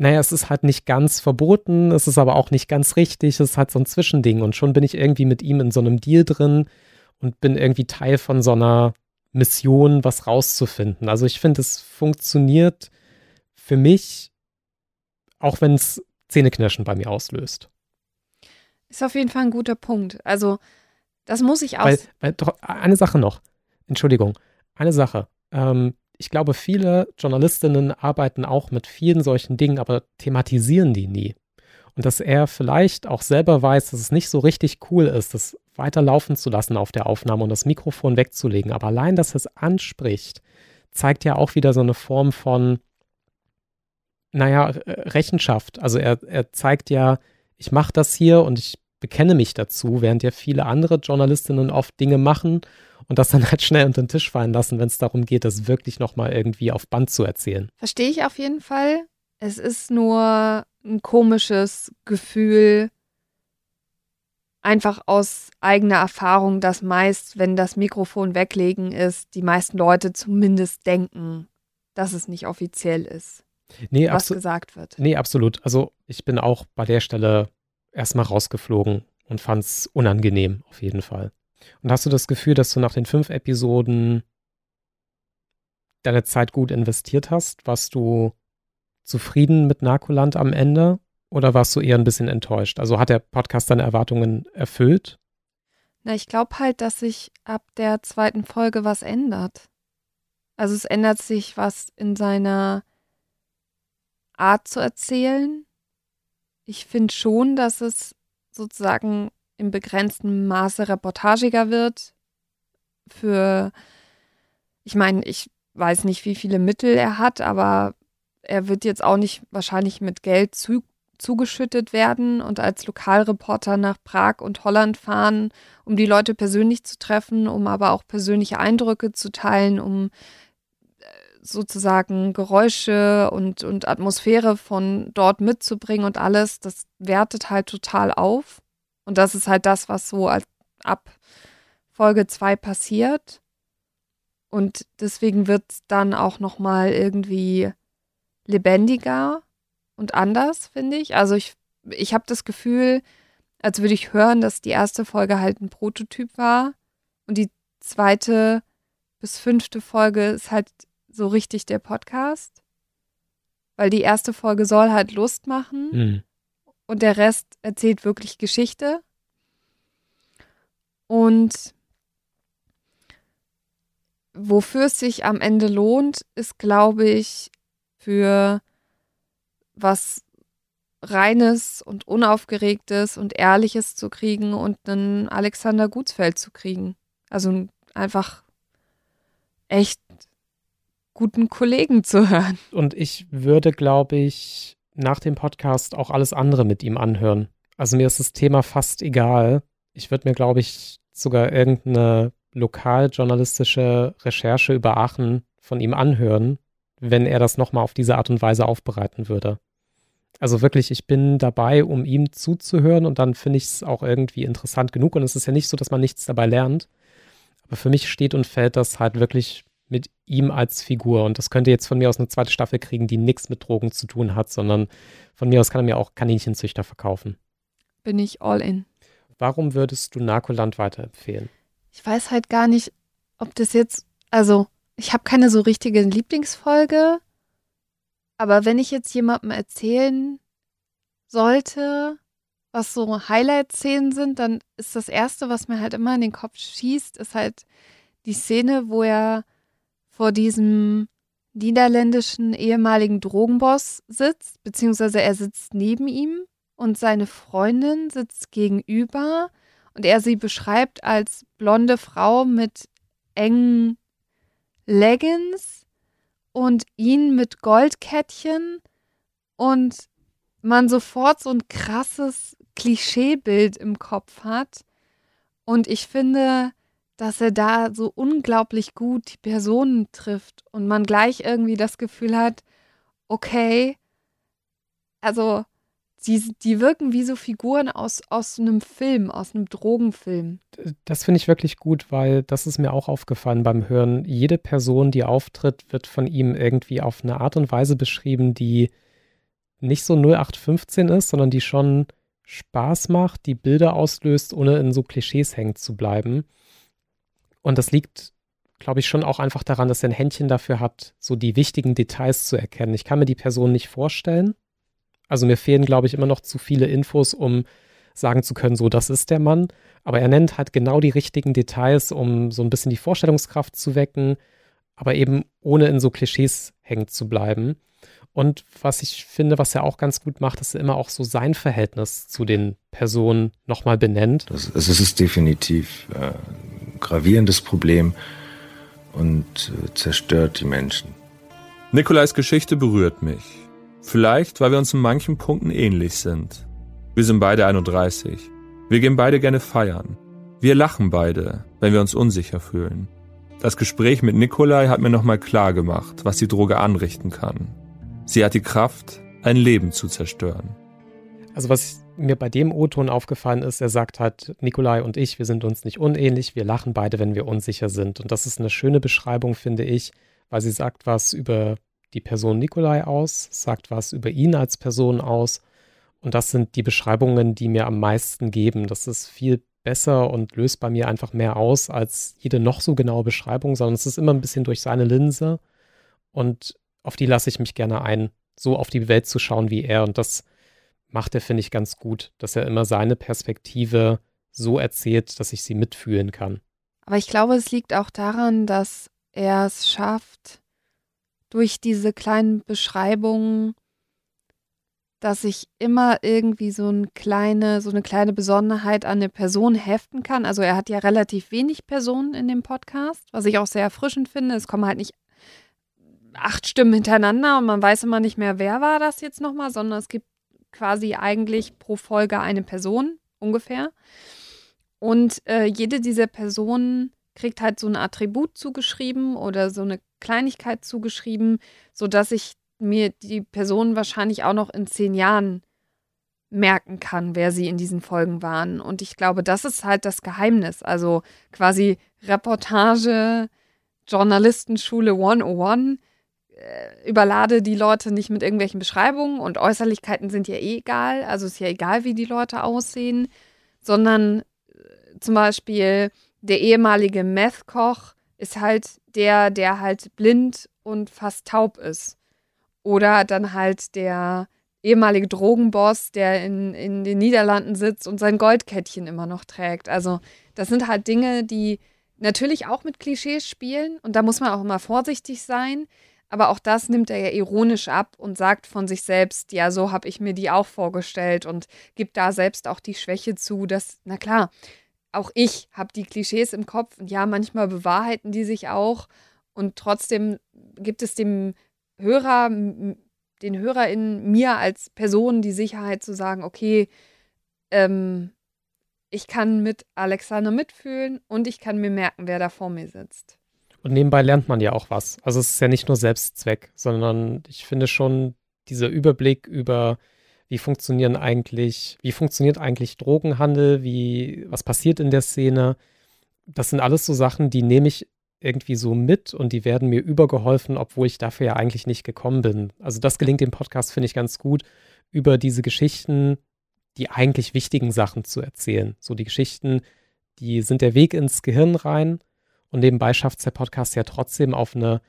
naja, es ist halt nicht ganz verboten, es ist aber auch nicht ganz richtig, es ist halt so ein Zwischending und schon bin ich irgendwie mit ihm in so einem Deal drin und bin irgendwie Teil von so einer Mission, was rauszufinden. Also ich finde, es funktioniert für mich, auch wenn es Zähneknirschen bei mir auslöst. Ist auf jeden Fall ein guter Punkt. Also das muss ich auch. Weil, weil, eine Sache noch, Entschuldigung, eine Sache. Ähm, ich glaube, viele Journalistinnen arbeiten auch mit vielen solchen Dingen, aber thematisieren die nie. Und dass er vielleicht auch selber weiß, dass es nicht so richtig cool ist, das weiterlaufen zu lassen auf der Aufnahme und das Mikrofon wegzulegen. Aber allein, dass er es anspricht, zeigt ja auch wieder so eine Form von, naja, Rechenschaft. Also er, er zeigt ja, ich mache das hier und ich bekenne mich dazu, während ja viele andere Journalistinnen oft Dinge machen und das dann halt schnell unter den Tisch fallen lassen, wenn es darum geht, das wirklich nochmal irgendwie auf Band zu erzählen. Verstehe ich auf jeden Fall. Es ist nur ein komisches Gefühl, einfach aus eigener Erfahrung, dass meist, wenn das Mikrofon weglegen ist, die meisten Leute zumindest denken, dass es nicht offiziell ist, nee, was gesagt wird. Nee, absolut. Also ich bin auch bei der Stelle erstmal rausgeflogen und fand es unangenehm, auf jeden Fall. Und hast du das Gefühl, dass du nach den fünf Episoden deine Zeit gut investiert hast? Warst du zufrieden mit Narkoland am Ende oder warst du eher ein bisschen enttäuscht? Also hat der Podcast deine Erwartungen erfüllt? Na, ich glaube halt, dass sich ab der zweiten Folge was ändert. Also es ändert sich was in seiner Art zu erzählen. Ich finde schon, dass es sozusagen im begrenzten Maße reportagiger wird. Für, ich meine, ich weiß nicht, wie viele Mittel er hat, aber er wird jetzt auch nicht wahrscheinlich mit Geld zu, zugeschüttet werden und als Lokalreporter nach Prag und Holland fahren, um die Leute persönlich zu treffen, um aber auch persönliche Eindrücke zu teilen, um sozusagen Geräusche und, und Atmosphäre von dort mitzubringen und alles, das wertet halt total auf. Und das ist halt das, was so ab Folge 2 passiert. Und deswegen wird es dann auch nochmal irgendwie lebendiger und anders, finde ich. Also ich, ich habe das Gefühl, als würde ich hören, dass die erste Folge halt ein Prototyp war und die zweite bis fünfte Folge ist halt so richtig der Podcast. Weil die erste Folge soll halt Lust machen. Mhm und der Rest erzählt wirklich Geschichte. Und wofür es sich am Ende lohnt, ist, glaube ich, für was Reines und Unaufgeregtes und Ehrliches zu kriegen und einen Alexander Gutsfeld zu kriegen. Also einfach echt guten Kollegen zu hören. Und ich würde, glaube ich, nach dem Podcast auch alles andere mit ihm anhören. Also mir ist das Thema fast egal. Ich würde mir, glaube ich, sogar irgendeine lokaljournalistische Recherche über Aachen von ihm anhören, wenn er das nochmal auf diese Art und Weise aufbereiten würde. Also wirklich, ich bin dabei, um ihm zuzuhören und dann finde ich es auch irgendwie interessant genug. Und es ist ja nicht so, dass man nichts dabei lernt. Aber für mich steht und fällt das halt wirklich mit ihm als Figur. Und das könnte jetzt von mir aus eine zweite Staffel kriegen, die nichts mit Drogen zu tun hat, sondern von mir aus kann er mir auch Kaninchenzüchter verkaufen. Bin ich all in. Warum würdest du Narkoland weiterempfehlen? Ich weiß halt gar nicht, ob das jetzt, also ich habe keine so richtige Lieblingsfolge, aber wenn ich jetzt jemandem erzählen sollte, was so Highlight-Szenen sind, dann ist das Erste, was mir halt immer in den Kopf schießt, ist halt die Szene, wo er vor diesem niederländischen ehemaligen Drogenboss sitzt, beziehungsweise er sitzt neben ihm und seine Freundin sitzt gegenüber und er sie beschreibt als blonde Frau mit engen Leggings und ihn mit Goldkettchen und man sofort so ein krasses Klischeebild im Kopf hat. Und ich finde, dass er da so unglaublich gut die Personen trifft und man gleich irgendwie das Gefühl hat, okay, also die, die wirken wie so Figuren aus, aus einem Film, aus einem Drogenfilm. Das finde ich wirklich gut, weil das ist mir auch aufgefallen beim Hören. Jede Person, die auftritt, wird von ihm irgendwie auf eine Art und Weise beschrieben, die nicht so 0815 ist, sondern die schon Spaß macht, die Bilder auslöst, ohne in so Klischees hängen zu bleiben. Und das liegt, glaube ich, schon auch einfach daran, dass er ein Händchen dafür hat, so die wichtigen Details zu erkennen. Ich kann mir die Person nicht vorstellen. Also mir fehlen, glaube ich, immer noch zu viele Infos, um sagen zu können, so, das ist der Mann. Aber er nennt halt genau die richtigen Details, um so ein bisschen die Vorstellungskraft zu wecken, aber eben ohne in so Klischees hängen zu bleiben. Und was ich finde, was er auch ganz gut macht, ist immer auch so sein Verhältnis zu den Personen nochmal benennt. Das, es ist definitiv äh, gravierendes Problem und äh, zerstört die Menschen. Nikolais Geschichte berührt mich. Vielleicht, weil wir uns in manchen Punkten ähnlich sind. Wir sind beide 31. Wir gehen beide gerne feiern. Wir lachen beide, wenn wir uns unsicher fühlen. Das Gespräch mit Nikolai hat mir nochmal klar gemacht, was die Droge anrichten kann. Sie hat die Kraft, ein Leben zu zerstören. Also was mir bei dem O-Ton aufgefallen ist, er sagt halt, Nikolai und ich, wir sind uns nicht unähnlich, wir lachen beide, wenn wir unsicher sind. Und das ist eine schöne Beschreibung, finde ich, weil sie sagt was über die Person Nikolai aus, sagt was über ihn als Person aus. Und das sind die Beschreibungen, die mir am meisten geben. Das ist viel besser und löst bei mir einfach mehr aus als jede noch so genaue Beschreibung, sondern es ist immer ein bisschen durch seine Linse. Und auf die lasse ich mich gerne ein, so auf die Welt zu schauen wie er. Und das macht er, finde ich, ganz gut, dass er immer seine Perspektive so erzählt, dass ich sie mitfühlen kann. Aber ich glaube, es liegt auch daran, dass er es schafft, durch diese kleinen Beschreibungen, dass ich immer irgendwie so eine kleine, so eine kleine Besonderheit an eine Person heften kann. Also er hat ja relativ wenig Personen in dem Podcast, was ich auch sehr erfrischend finde. Es kommen halt nicht acht Stimmen hintereinander und man weiß immer nicht mehr, wer war das jetzt nochmal, sondern es gibt quasi eigentlich pro Folge eine Person ungefähr. Und äh, jede dieser Personen kriegt halt so ein Attribut zugeschrieben oder so eine Kleinigkeit zugeschrieben, sodass ich mir die Person wahrscheinlich auch noch in zehn Jahren merken kann, wer sie in diesen Folgen waren. Und ich glaube, das ist halt das Geheimnis. Also quasi Reportage, Journalistenschule 101 äh, überlade die Leute nicht mit irgendwelchen Beschreibungen und Äußerlichkeiten sind ja eh egal, also ist ja egal, wie die Leute aussehen, sondern äh, zum Beispiel der ehemalige Meth-Koch ist halt der, der halt blind und fast taub ist. Oder dann halt der ehemalige Drogenboss, der in, in den Niederlanden sitzt und sein Goldkettchen immer noch trägt. Also das sind halt Dinge, die natürlich auch mit Klischees spielen und da muss man auch immer vorsichtig sein. Aber auch das nimmt er ja ironisch ab und sagt von sich selbst, ja, so habe ich mir die auch vorgestellt und gibt da selbst auch die Schwäche zu, dass, na klar, auch ich habe die Klischees im Kopf und ja, manchmal bewahrheiten die sich auch und trotzdem gibt es dem Hörer, den Hörer in mir als Person die Sicherheit zu sagen, okay, ähm, ich kann mit Alexander mitfühlen und ich kann mir merken, wer da vor mir sitzt. Und nebenbei lernt man ja auch was. Also es ist ja nicht nur Selbstzweck, sondern ich finde schon dieser Überblick über wie funktionieren eigentlich, wie funktioniert eigentlich Drogenhandel, wie, was passiert in der Szene. Das sind alles so Sachen, die nehme ich irgendwie so mit und die werden mir übergeholfen, obwohl ich dafür ja eigentlich nicht gekommen bin. Also das gelingt dem Podcast, finde ich, ganz gut, über diese Geschichten, die eigentlich wichtigen Sachen zu erzählen. So die Geschichten, die sind der Weg ins Gehirn rein und nebenbei schafft es der Podcast ja trotzdem auf eine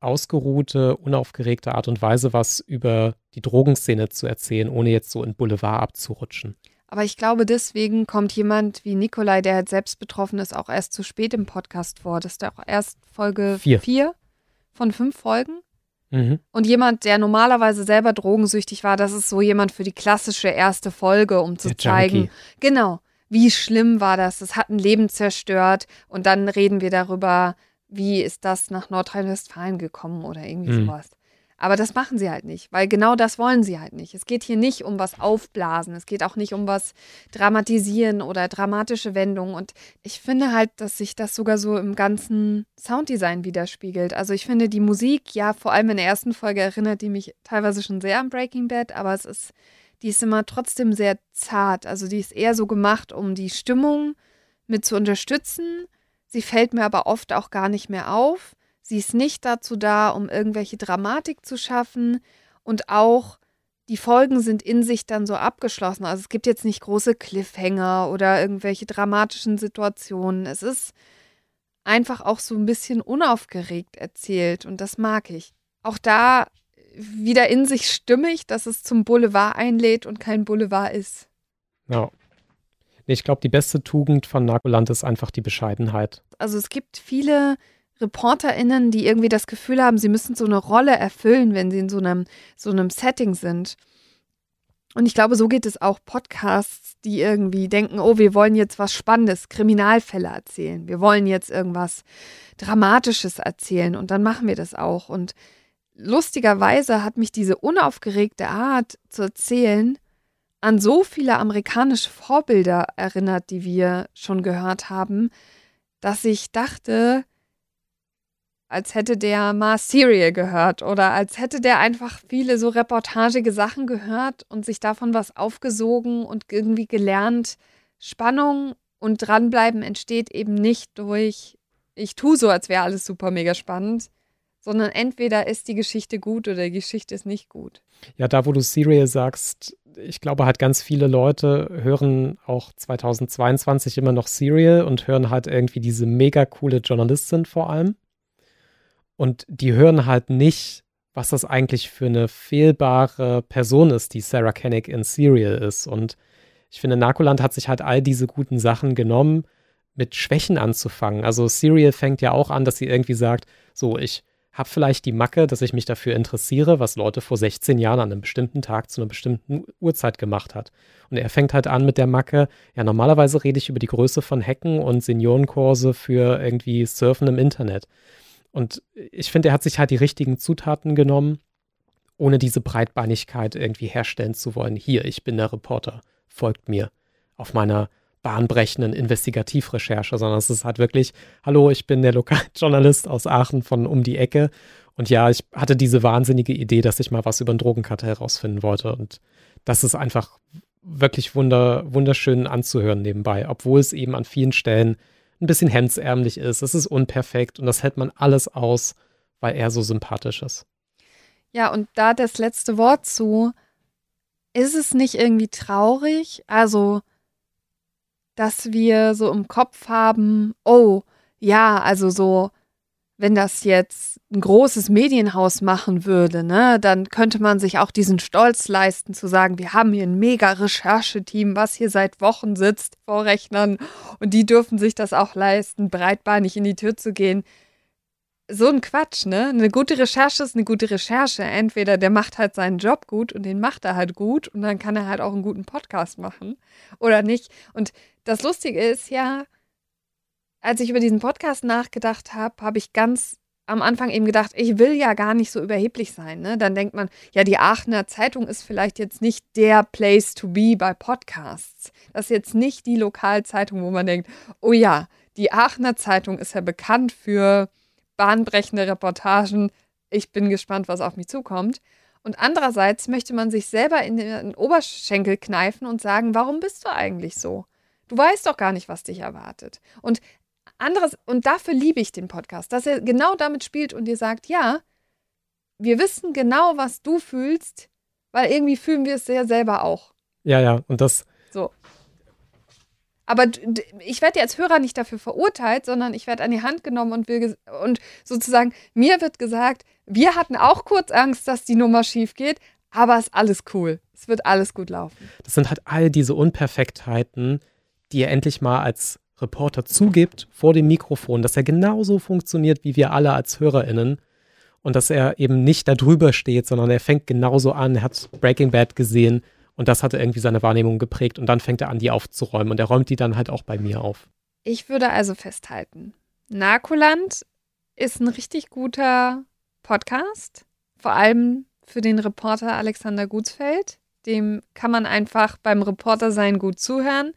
ausgeruhte, unaufgeregte Art und Weise was über die Drogenszene zu erzählen, ohne jetzt so in Boulevard abzurutschen. Aber ich glaube, deswegen kommt jemand wie Nikolai, der halt selbst betroffen ist, auch erst zu spät im Podcast vor. Das ist auch erst Folge vier, vier von fünf Folgen. Mhm. Und jemand, der normalerweise selber drogensüchtig war, das ist so jemand für die klassische erste Folge, um zu der zeigen. Junkie. Genau wie schlimm war das? Das hat ein Leben zerstört. Und dann reden wir darüber, wie ist das nach Nordrhein-Westfalen gekommen oder irgendwie mhm. sowas. Aber das machen sie halt nicht, weil genau das wollen sie halt nicht. Es geht hier nicht um was aufblasen, es geht auch nicht um was dramatisieren oder dramatische Wendungen. Und ich finde halt, dass sich das sogar so im ganzen Sounddesign widerspiegelt. Also ich finde die Musik, ja, vor allem in der ersten Folge erinnert die mich teilweise schon sehr an Breaking Bad, aber es ist, die ist immer trotzdem sehr zart. Also die ist eher so gemacht, um die Stimmung mit zu unterstützen. Sie fällt mir aber oft auch gar nicht mehr auf. Sie ist nicht dazu da, um irgendwelche Dramatik zu schaffen und auch die Folgen sind in sich dann so abgeschlossen. Also es gibt jetzt nicht große Cliffhanger oder irgendwelche dramatischen Situationen. Es ist einfach auch so ein bisschen unaufgeregt erzählt und das mag ich. Auch da wieder in sich stimmig, dass es zum Boulevard einlädt und kein Boulevard ist. Ja. Ich glaube, die beste Tugend von Narkoland ist einfach die Bescheidenheit. Also es gibt viele ReporterInnen, die irgendwie das Gefühl haben, sie müssen so eine Rolle erfüllen, wenn sie in so einem, so einem Setting sind. Und ich glaube, so geht es auch Podcasts, die irgendwie denken, oh, wir wollen jetzt was Spannendes, Kriminalfälle erzählen. Wir wollen jetzt irgendwas Dramatisches erzählen und dann machen wir das auch. Und lustigerweise hat mich diese unaufgeregte Art zu erzählen an so viele amerikanische Vorbilder erinnert, die wir schon gehört haben, dass ich dachte, als hätte der mal Serial gehört oder als hätte der einfach viele so reportagige Sachen gehört und sich davon was aufgesogen und irgendwie gelernt. Spannung und dranbleiben entsteht eben nicht durch, ich tue so, als wäre alles super mega spannend, sondern entweder ist die Geschichte gut oder die Geschichte ist nicht gut. Ja, da wo du Serial sagst, ich glaube halt ganz viele Leute hören auch 2022 immer noch Serial und hören halt irgendwie diese mega coole Journalistin vor allem. Und die hören halt nicht, was das eigentlich für eine fehlbare Person ist, die Sarah Koenig in Serial ist. Und ich finde, Narcoland hat sich halt all diese guten Sachen genommen, mit Schwächen anzufangen. Also Serial fängt ja auch an, dass sie irgendwie sagt, so, ich habe vielleicht die Macke, dass ich mich dafür interessiere, was Leute vor 16 Jahren an einem bestimmten Tag zu einer bestimmten Uhrzeit gemacht hat. Und er fängt halt an mit der Macke, ja, normalerweise rede ich über die Größe von Hecken und Seniorenkurse für irgendwie Surfen im Internet. Und ich finde, er hat sich halt die richtigen Zutaten genommen, ohne diese Breitbeinigkeit irgendwie herstellen zu wollen. Hier, ich bin der Reporter, folgt mir auf meiner bahnbrechenden Investigativrecherche, sondern es ist halt wirklich, hallo, ich bin der Lokaljournalist aus Aachen von um die Ecke. Und ja, ich hatte diese wahnsinnige Idee, dass ich mal was über ein Drogenkartell herausfinden wollte. Und das ist einfach wirklich wunder, wunderschön anzuhören nebenbei, obwohl es eben an vielen Stellen ein bisschen hemdsärmlich ist, es ist unperfekt und das hält man alles aus, weil er so sympathisch ist. Ja, und da das letzte Wort zu, ist es nicht irgendwie traurig? Also, dass wir so im Kopf haben, oh, ja, also so, wenn das jetzt ein großes Medienhaus machen würde, ne, dann könnte man sich auch diesen Stolz leisten, zu sagen, wir haben hier ein mega Rechercheteam, was hier seit Wochen sitzt vor Rechnern und die dürfen sich das auch leisten, breitbeinig in die Tür zu gehen. So ein Quatsch, ne? Eine gute Recherche ist eine gute Recherche. Entweder der macht halt seinen Job gut und den macht er halt gut und dann kann er halt auch einen guten Podcast machen oder nicht. Und das Lustige ist ja, als ich über diesen Podcast nachgedacht habe, habe ich ganz am Anfang eben gedacht, ich will ja gar nicht so überheblich sein. Ne? Dann denkt man, ja, die Aachener Zeitung ist vielleicht jetzt nicht der Place to be bei Podcasts. Das ist jetzt nicht die Lokalzeitung, wo man denkt, oh ja, die Aachener Zeitung ist ja bekannt für bahnbrechende Reportagen. Ich bin gespannt, was auf mich zukommt. Und andererseits möchte man sich selber in den Oberschenkel kneifen und sagen, warum bist du eigentlich so? Du weißt doch gar nicht, was dich erwartet. Und anderes, und dafür liebe ich den Podcast, dass er genau damit spielt und dir sagt, ja, wir wissen genau, was du fühlst, weil irgendwie fühlen wir es sehr selber auch. Ja, ja, und das. So. Aber ich werde als Hörer nicht dafür verurteilt, sondern ich werde an die Hand genommen und, will und sozusagen mir wird gesagt, wir hatten auch kurz Angst, dass die Nummer schief geht, aber es ist alles cool. Es wird alles gut laufen. Das sind halt all diese Unperfektheiten, die er endlich mal als Reporter zugibt vor dem Mikrofon, dass er genauso funktioniert wie wir alle als HörerInnen und dass er eben nicht da drüber steht, sondern er fängt genauso an. Er hat Breaking Bad gesehen und das hat irgendwie seine Wahrnehmung geprägt und dann fängt er an, die aufzuräumen und er räumt die dann halt auch bei mir auf. Ich würde also festhalten, Narkoland ist ein richtig guter Podcast vor allem für den Reporter Alexander Gutsfeld. Dem kann man einfach beim Reporter sein gut zuhören.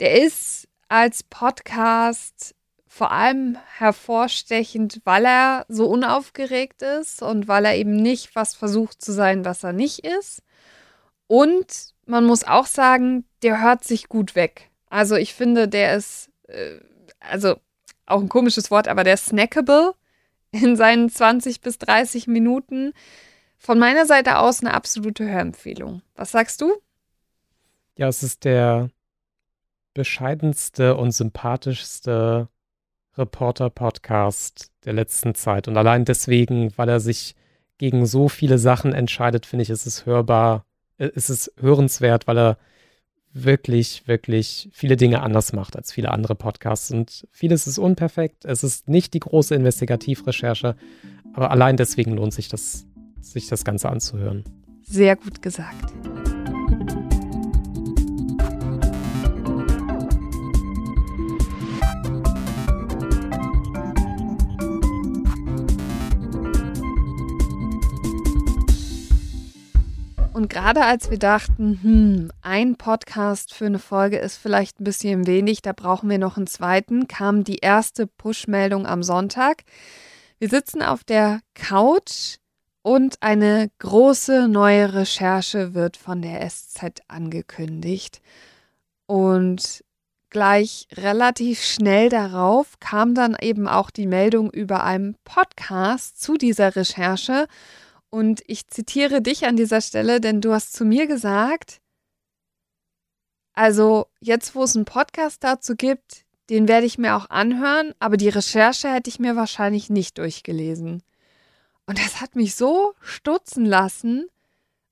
Der ist als Podcast vor allem hervorstechend, weil er so unaufgeregt ist und weil er eben nicht was versucht zu sein, was er nicht ist. Und man muss auch sagen, der hört sich gut weg. Also ich finde, der ist, äh, also auch ein komisches Wort, aber der ist snackable in seinen 20 bis 30 Minuten. Von meiner Seite aus eine absolute Hörempfehlung. Was sagst du? Ja, es ist der bescheidenste und sympathischste Reporter-Podcast der letzten Zeit. Und allein deswegen, weil er sich gegen so viele Sachen entscheidet, finde ich, ist es hörbar, äh, ist es hörenswert, weil er wirklich, wirklich viele Dinge anders macht als viele andere Podcasts. Und vieles ist unperfekt. Es ist nicht die große Investigativrecherche, aber allein deswegen lohnt sich das, sich das Ganze anzuhören. Sehr gut gesagt. Und gerade als wir dachten, hm, ein Podcast für eine Folge ist vielleicht ein bisschen wenig, da brauchen wir noch einen zweiten, kam die erste Push-Meldung am Sonntag. Wir sitzen auf der Couch und eine große neue Recherche wird von der SZ angekündigt. Und gleich relativ schnell darauf kam dann eben auch die Meldung über einen Podcast zu dieser Recherche. Und ich zitiere dich an dieser Stelle, denn du hast zu mir gesagt, also jetzt, wo es einen Podcast dazu gibt, den werde ich mir auch anhören, aber die Recherche hätte ich mir wahrscheinlich nicht durchgelesen. Und das hat mich so stutzen lassen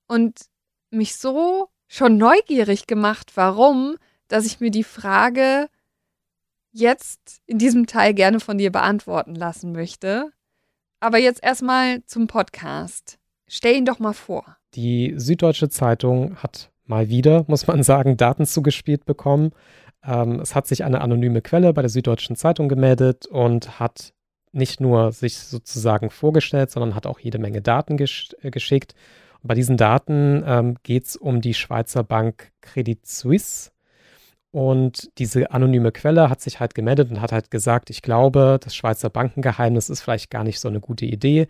und mich so schon neugierig gemacht, warum, dass ich mir die Frage jetzt in diesem Teil gerne von dir beantworten lassen möchte. Aber jetzt erstmal zum Podcast. Stell ihn doch mal vor. Die Süddeutsche Zeitung hat mal wieder, muss man sagen, Daten zugespielt bekommen. Ähm, es hat sich eine anonyme Quelle bei der Süddeutschen Zeitung gemeldet und hat nicht nur sich sozusagen vorgestellt, sondern hat auch jede Menge Daten gesch äh, geschickt. Und bei diesen Daten ähm, geht es um die Schweizer Bank Credit Suisse. Und diese anonyme Quelle hat sich halt gemeldet und hat halt gesagt, ich glaube, das Schweizer Bankengeheimnis ist vielleicht gar nicht so eine gute Idee.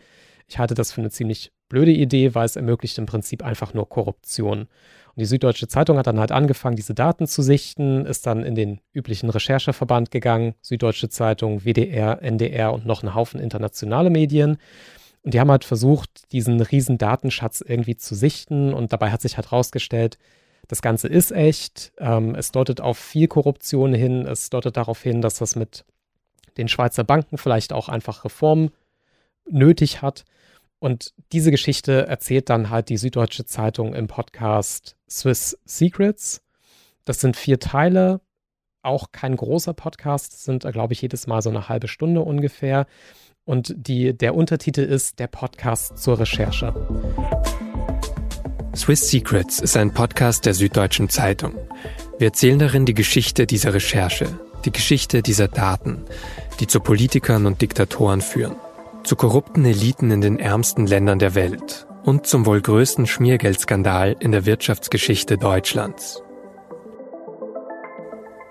Ich halte das für eine ziemlich blöde Idee, weil es ermöglicht im Prinzip einfach nur Korruption. Und die Süddeutsche Zeitung hat dann halt angefangen, diese Daten zu sichten, ist dann in den üblichen Rechercheverband gegangen, Süddeutsche Zeitung, WDR, NDR und noch einen Haufen internationale Medien. Und die haben halt versucht, diesen riesen Datenschatz irgendwie zu sichten und dabei hat sich halt rausgestellt, das Ganze ist echt. Ähm, es deutet auf viel Korruption hin. Es deutet darauf hin, dass das mit den Schweizer Banken vielleicht auch einfach Reformen nötig hat. Und diese Geschichte erzählt dann halt die Süddeutsche Zeitung im Podcast Swiss Secrets. Das sind vier Teile, auch kein großer Podcast, sind, glaube ich, jedes Mal so eine halbe Stunde ungefähr. Und die, der Untertitel ist Der Podcast zur Recherche. Swiss Secrets ist ein Podcast der Süddeutschen Zeitung. Wir erzählen darin die Geschichte dieser Recherche, die Geschichte dieser Daten, die zu Politikern und Diktatoren führen, zu korrupten Eliten in den ärmsten Ländern der Welt und zum wohl größten Schmiergeldskandal in der Wirtschaftsgeschichte Deutschlands.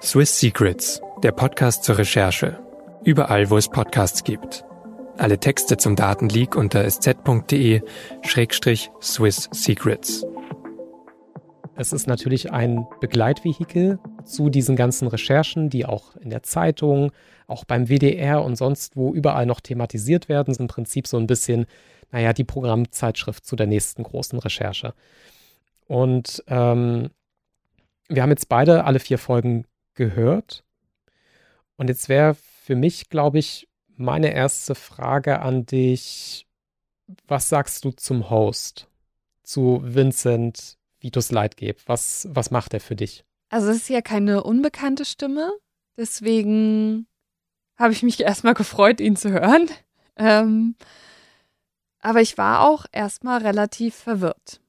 Swiss Secrets, der Podcast zur Recherche. Überall, wo es Podcasts gibt. Alle Texte zum Datenleak unter sz.de-swiss secrets. Es ist natürlich ein Begleitvehikel zu diesen ganzen Recherchen, die auch in der Zeitung, auch beim WDR und sonst wo überall noch thematisiert werden. Ist im Prinzip so ein bisschen, naja, die Programmzeitschrift zu der nächsten großen Recherche. Und ähm, wir haben jetzt beide alle vier Folgen gehört. Und jetzt wäre für mich, glaube ich, meine erste Frage an dich. Was sagst du zum Host? Zu Vincent Vitus Leitgeb? Was, was macht er für dich? Also es ist ja keine unbekannte Stimme. Deswegen habe ich mich erstmal gefreut, ihn zu hören. Ähm, aber ich war auch erstmal relativ verwirrt.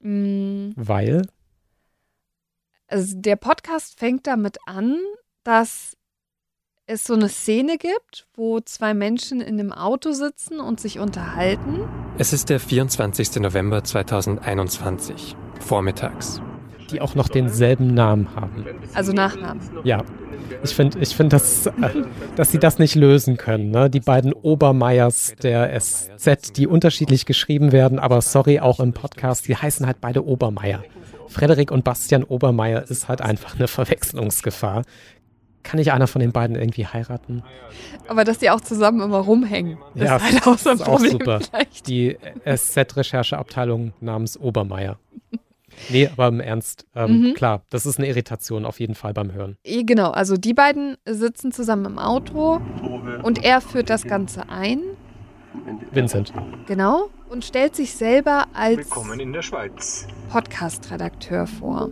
Mhm. Weil? Also der Podcast fängt damit an, dass es so eine Szene gibt, wo zwei Menschen in einem Auto sitzen und sich unterhalten. Es ist der 24. November 2021, vormittags. Die auch noch denselben Namen haben. Also Nachnamen. Ja. Ich finde, ich find, dass, äh, dass sie das nicht lösen können. Ne? Die beiden Obermeiers der SZ, die unterschiedlich geschrieben werden, aber sorry, auch im Podcast, die heißen halt beide Obermeier. Frederik und Bastian Obermeier ist halt einfach eine Verwechslungsgefahr. Kann nicht einer von den beiden irgendwie heiraten? Aber dass die auch zusammen immer rumhängen, das Ja, ist halt auch so ein ist auch Problem super. vielleicht. Die SZ-Rechercheabteilung namens Obermeier. Nee, aber im Ernst, ähm, Mhm. klar, das ist eine Irritation auf jeden Fall beim Hören. Eh, Genau, also die beiden sitzen zusammen im Auto und er führt das Ganze ein, Vincent. genau, und stellt sich selber als. Podcast-Redakteur vor.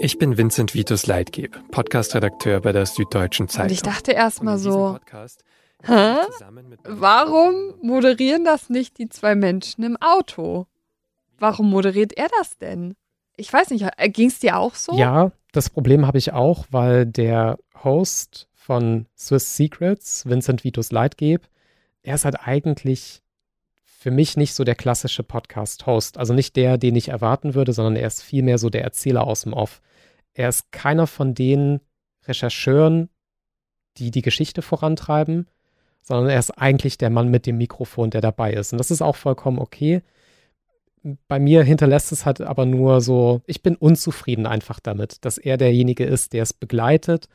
Ich bin Vincent Vitus Leitgeb, Podcast-Redakteur bei der Süddeutschen Zeitung. Und ich dachte erstmal so, Podcast hä? zusammen mit meinem Warum moderieren das nicht die zwei Menschen im Auto? Warum moderiert er das denn? Ich weiß nicht, ging es dir auch so? Ja, das Problem habe ich auch, weil der Host von Swiss Secrets, Vincent Vitus Leitgeb, er ist halt eigentlich für mich nicht so der klassische Podcast-Host. Also nicht der, den ich erwarten würde, sondern er ist vielmehr so der Erzähler aus dem Off. Er ist keiner von den Rechercheuren, die die Geschichte vorantreiben, sondern er ist eigentlich der Mann mit dem Mikrofon, der dabei ist. Und das ist auch vollkommen okay. Bei mir hinterlässt es halt aber nur so, ich bin unzufrieden einfach damit, dass er derjenige ist, der es begleitet,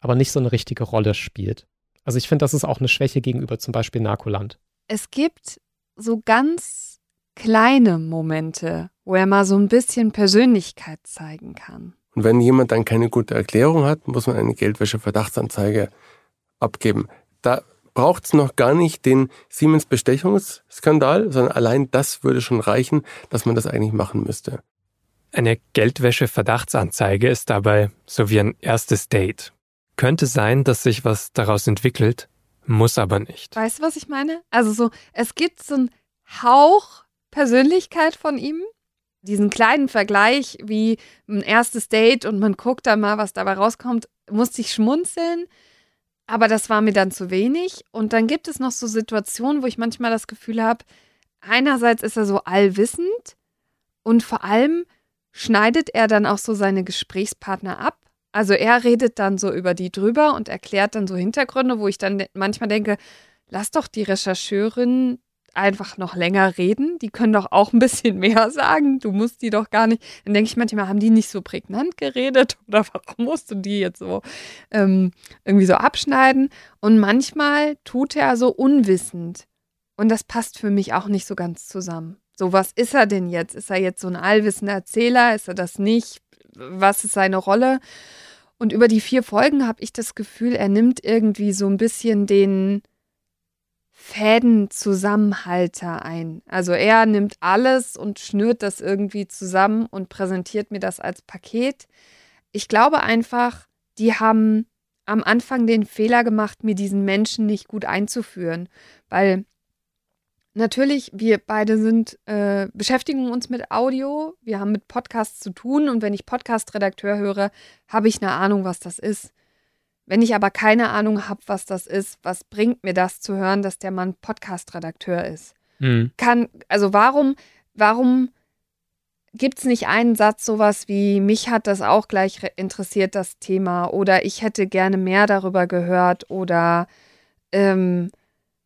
aber nicht so eine richtige Rolle spielt. Also ich finde, das ist auch eine Schwäche gegenüber zum Beispiel Narkoland. Es gibt so ganz kleine Momente, wo er mal so ein bisschen Persönlichkeit zeigen kann. Und wenn jemand dann keine gute Erklärung hat, muss man eine Geldwäsche-Verdachtsanzeige abgeben. Da braucht es noch gar nicht den Siemens-Bestechungsskandal, sondern allein das würde schon reichen, dass man das eigentlich machen müsste. Eine Geldwäsche-Verdachtsanzeige ist dabei so wie ein erstes Date. Könnte sein, dass sich was daraus entwickelt, muss aber nicht. Weißt du, was ich meine? Also so, es gibt so einen Hauch Persönlichkeit von ihm. Diesen kleinen Vergleich wie ein erstes Date und man guckt da mal, was dabei rauskommt, musste ich schmunzeln. Aber das war mir dann zu wenig. Und dann gibt es noch so Situationen, wo ich manchmal das Gefühl habe, einerseits ist er so allwissend und vor allem schneidet er dann auch so seine Gesprächspartner ab. Also er redet dann so über die drüber und erklärt dann so Hintergründe, wo ich dann manchmal denke, lass doch die Rechercheurin einfach noch länger reden. Die können doch auch ein bisschen mehr sagen. Du musst die doch gar nicht. Dann denke ich manchmal, haben die nicht so prägnant geredet oder warum musst du die jetzt so ähm, irgendwie so abschneiden? Und manchmal tut er so unwissend. Und das passt für mich auch nicht so ganz zusammen. So, was ist er denn jetzt? Ist er jetzt so ein allwissender Erzähler? Ist er das nicht? Was ist seine Rolle? Und über die vier Folgen habe ich das Gefühl, er nimmt irgendwie so ein bisschen den Fädenzusammenhalter ein. Also er nimmt alles und schnürt das irgendwie zusammen und präsentiert mir das als Paket. Ich glaube einfach, die haben am Anfang den Fehler gemacht, mir diesen Menschen nicht gut einzuführen, weil natürlich wir beide sind äh, beschäftigen uns mit Audio, wir haben mit Podcasts zu tun und wenn ich Podcast-Redakteur höre, habe ich eine Ahnung, was das ist. Wenn ich aber keine Ahnung habe, was das ist, was bringt mir das zu hören, dass der Mann Podcast-Redakteur ist? Mhm. Kann, also warum, warum gibt es nicht einen Satz, sowas wie, mich hat das auch gleich re- interessiert, das Thema, oder ich hätte gerne mehr darüber gehört, oder ähm,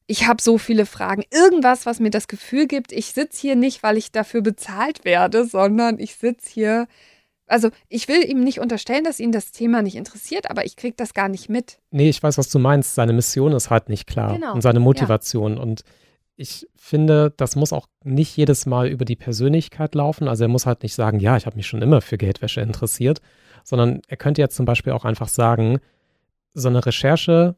ich habe so viele Fragen. Irgendwas, was mir das Gefühl gibt, ich sitze hier nicht, weil ich dafür bezahlt werde, sondern ich sitze hier. Also, ich will ihm nicht unterstellen, dass ihn das Thema nicht interessiert, aber ich kriege das gar nicht mit. Nee, ich weiß, was du meinst. Seine Mission ist halt nicht klar Genau, und seine Motivation. Und ich finde, das muss auch nicht jedes Mal über die Persönlichkeit laufen. Also er muss halt nicht sagen, ja, ich habe mich schon immer für Geldwäsche interessiert, sondern er könnte jetzt zum Beispiel auch einfach sagen, so eine Recherche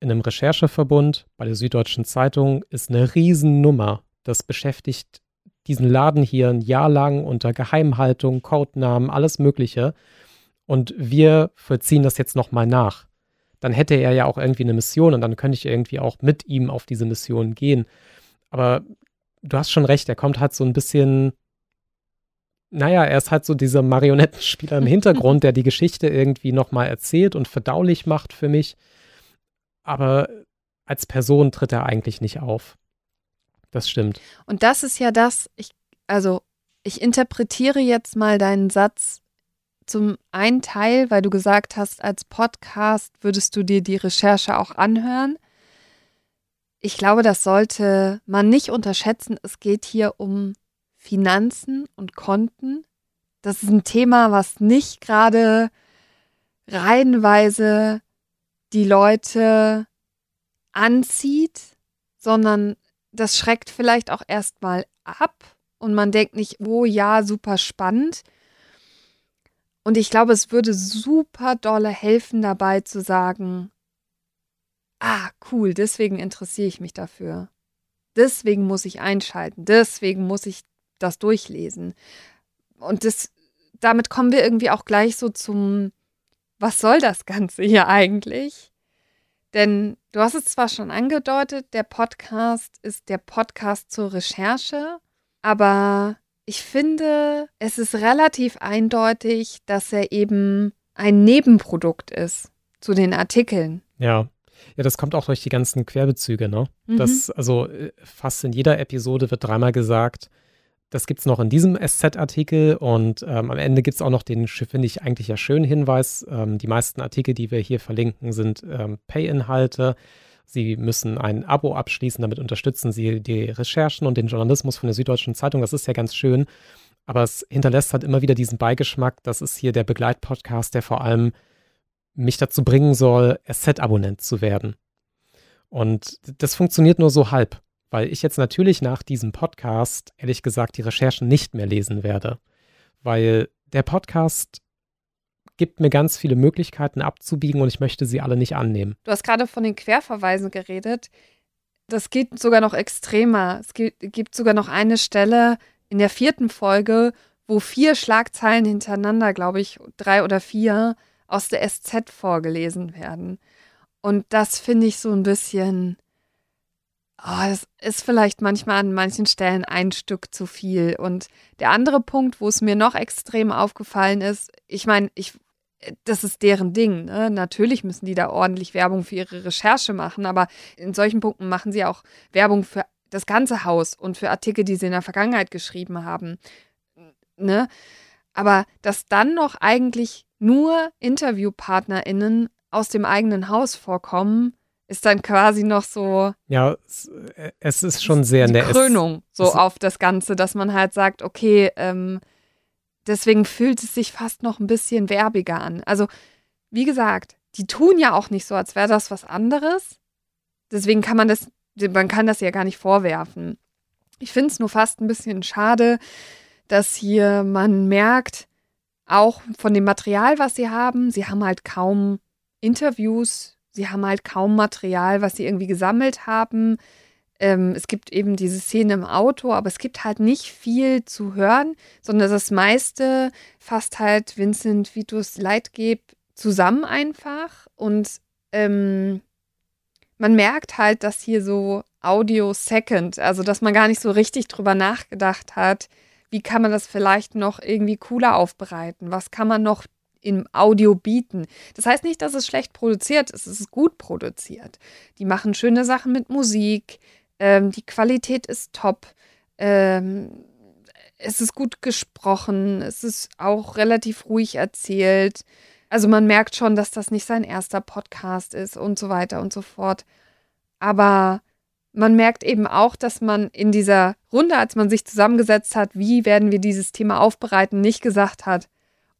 in einem Rechercheverbund bei der Süddeutschen Zeitung ist eine Riesennummer. Das beschäftigt diesen Laden hier ein Jahr lang unter Geheimhaltung, Codenamen, alles Mögliche. Und wir vollziehen das jetzt nochmal nach. Dann hätte er ja auch irgendwie eine Mission und dann könnte ich irgendwie auch mit ihm auf diese Mission gehen. Aber du hast schon recht, er kommt halt so ein bisschen naja, er ist halt so dieser Marionettenspieler im Hintergrund, der die Geschichte irgendwie nochmal erzählt und verdaulich macht für mich. Aber als Person tritt er eigentlich nicht auf. Das stimmt. Und das ist ja das, ich, also ich interpretiere jetzt mal deinen Satz zum einen Teil, weil du gesagt hast, als Podcast würdest du dir die Recherche auch anhören. Ich glaube, das sollte man nicht unterschätzen. Es geht hier um Finanzen und Konten. Das ist ein Thema, was nicht gerade reihenweise die Leute anzieht, sondern das schreckt vielleicht auch erstmal ab und man denkt nicht, oh ja, super spannend. Und ich glaube, es würde super dolle helfen dabei zu sagen, ah, cool, deswegen interessiere ich mich dafür. Deswegen muss ich einschalten, deswegen muss ich das durchlesen. Und das, damit kommen wir irgendwie auch gleich so zum, was soll das Ganze hier eigentlich? Denn du hast es zwar schon angedeutet, der Podcast ist der Podcast zur Recherche, aber ich finde, es ist relativ eindeutig, dass er eben ein Nebenprodukt ist zu den Artikeln. Ja. Ja, das kommt auch durch die ganzen Querbezüge, ne? Mhm. Das, also äh, fast in jeder Episode wird dreimal gesagt, das gibt es noch in diesem SZ-Artikel und ähm, am Ende gibt es auch noch den, finde ich, eigentlich ja schönen Hinweis. Ähm, die meisten Artikel, die wir hier verlinken, sind ähm, Pay-Inhalte. Sie müssen ein Abo abschließen, damit unterstützen Sie die Recherchen und den Journalismus von der Süddeutschen Zeitung. Das ist ja ganz schön. Aber es hinterlässt halt immer wieder diesen Beigeschmack. Das ist hier der Begleitpodcast, der vor allem mich dazu bringen soll, SZ-Abonnent zu werden. Und das funktioniert nur so halb weil ich jetzt natürlich nach diesem Podcast, ehrlich gesagt, die Recherchen nicht mehr lesen werde, weil der Podcast gibt mir ganz viele Möglichkeiten abzubiegen und ich möchte sie alle nicht annehmen. Du hast gerade von den Querverweisen geredet. Das geht sogar noch extremer. Es gibt, sogar noch eine Stelle in der vierten Folge, wo vier Schlagzeilen hintereinander, glaube ich, drei oder vier, aus der SZ vorgelesen werden. Und das finde ich so ein bisschen, Oh, das ist vielleicht manchmal an manchen Stellen ein Stück zu viel. Und der andere Punkt, wo es mir noch extrem aufgefallen ist, ich meine, ich, das ist deren Ding. Ne? Natürlich müssen die da ordentlich Werbung für ihre Recherche machen, aber in solchen Punkten machen sie auch Werbung für das ganze Haus und für Artikel, die sie in der Vergangenheit geschrieben haben. Ne? Aber dass dann noch eigentlich nur InterviewpartnerInnen aus dem eigenen Haus vorkommen, ist dann quasi noch so. Ja, es, ist schon sehr die Krönung so auf das Ganze, dass man halt sagt, okay, ähm, deswegen fühlt es sich fast noch ein bisschen werbiger an. Also, wie gesagt, die tun ja auch nicht so, als wäre das was anderes. Deswegen kann man das, man kann das ja gar nicht vorwerfen. Ich finde es nur fast ein bisschen schade, dass hier man merkt, auch von dem Material, was sie haben, sie haben halt kaum Interviews sie haben halt kaum Material, was sie irgendwie gesammelt haben. Ähm, es gibt eben diese Szene im Auto, aber es gibt halt nicht viel zu hören, sondern das meiste fasst halt Vincent Vitus Leitgeb zusammen einfach. Und ähm, man merkt halt, dass hier so Audio Second, also dass man gar nicht so richtig drüber nachgedacht hat, wie kann man das vielleicht noch irgendwie cooler aufbereiten? Was kann man noch im Audio bieten. Das heißt nicht, dass es schlecht produziert ist, es ist gut produziert. Die machen schöne Sachen mit Musik, ähm, die Qualität ist top, ähm, es ist gut gesprochen, es ist auch relativ ruhig erzählt. Also man merkt schon, dass das nicht sein erster Podcast ist und so weiter und so fort. Aber man merkt eben auch, dass man in dieser Runde, als man sich zusammengesetzt hat, wie werden wir dieses Thema aufbereiten, nicht gesagt hat,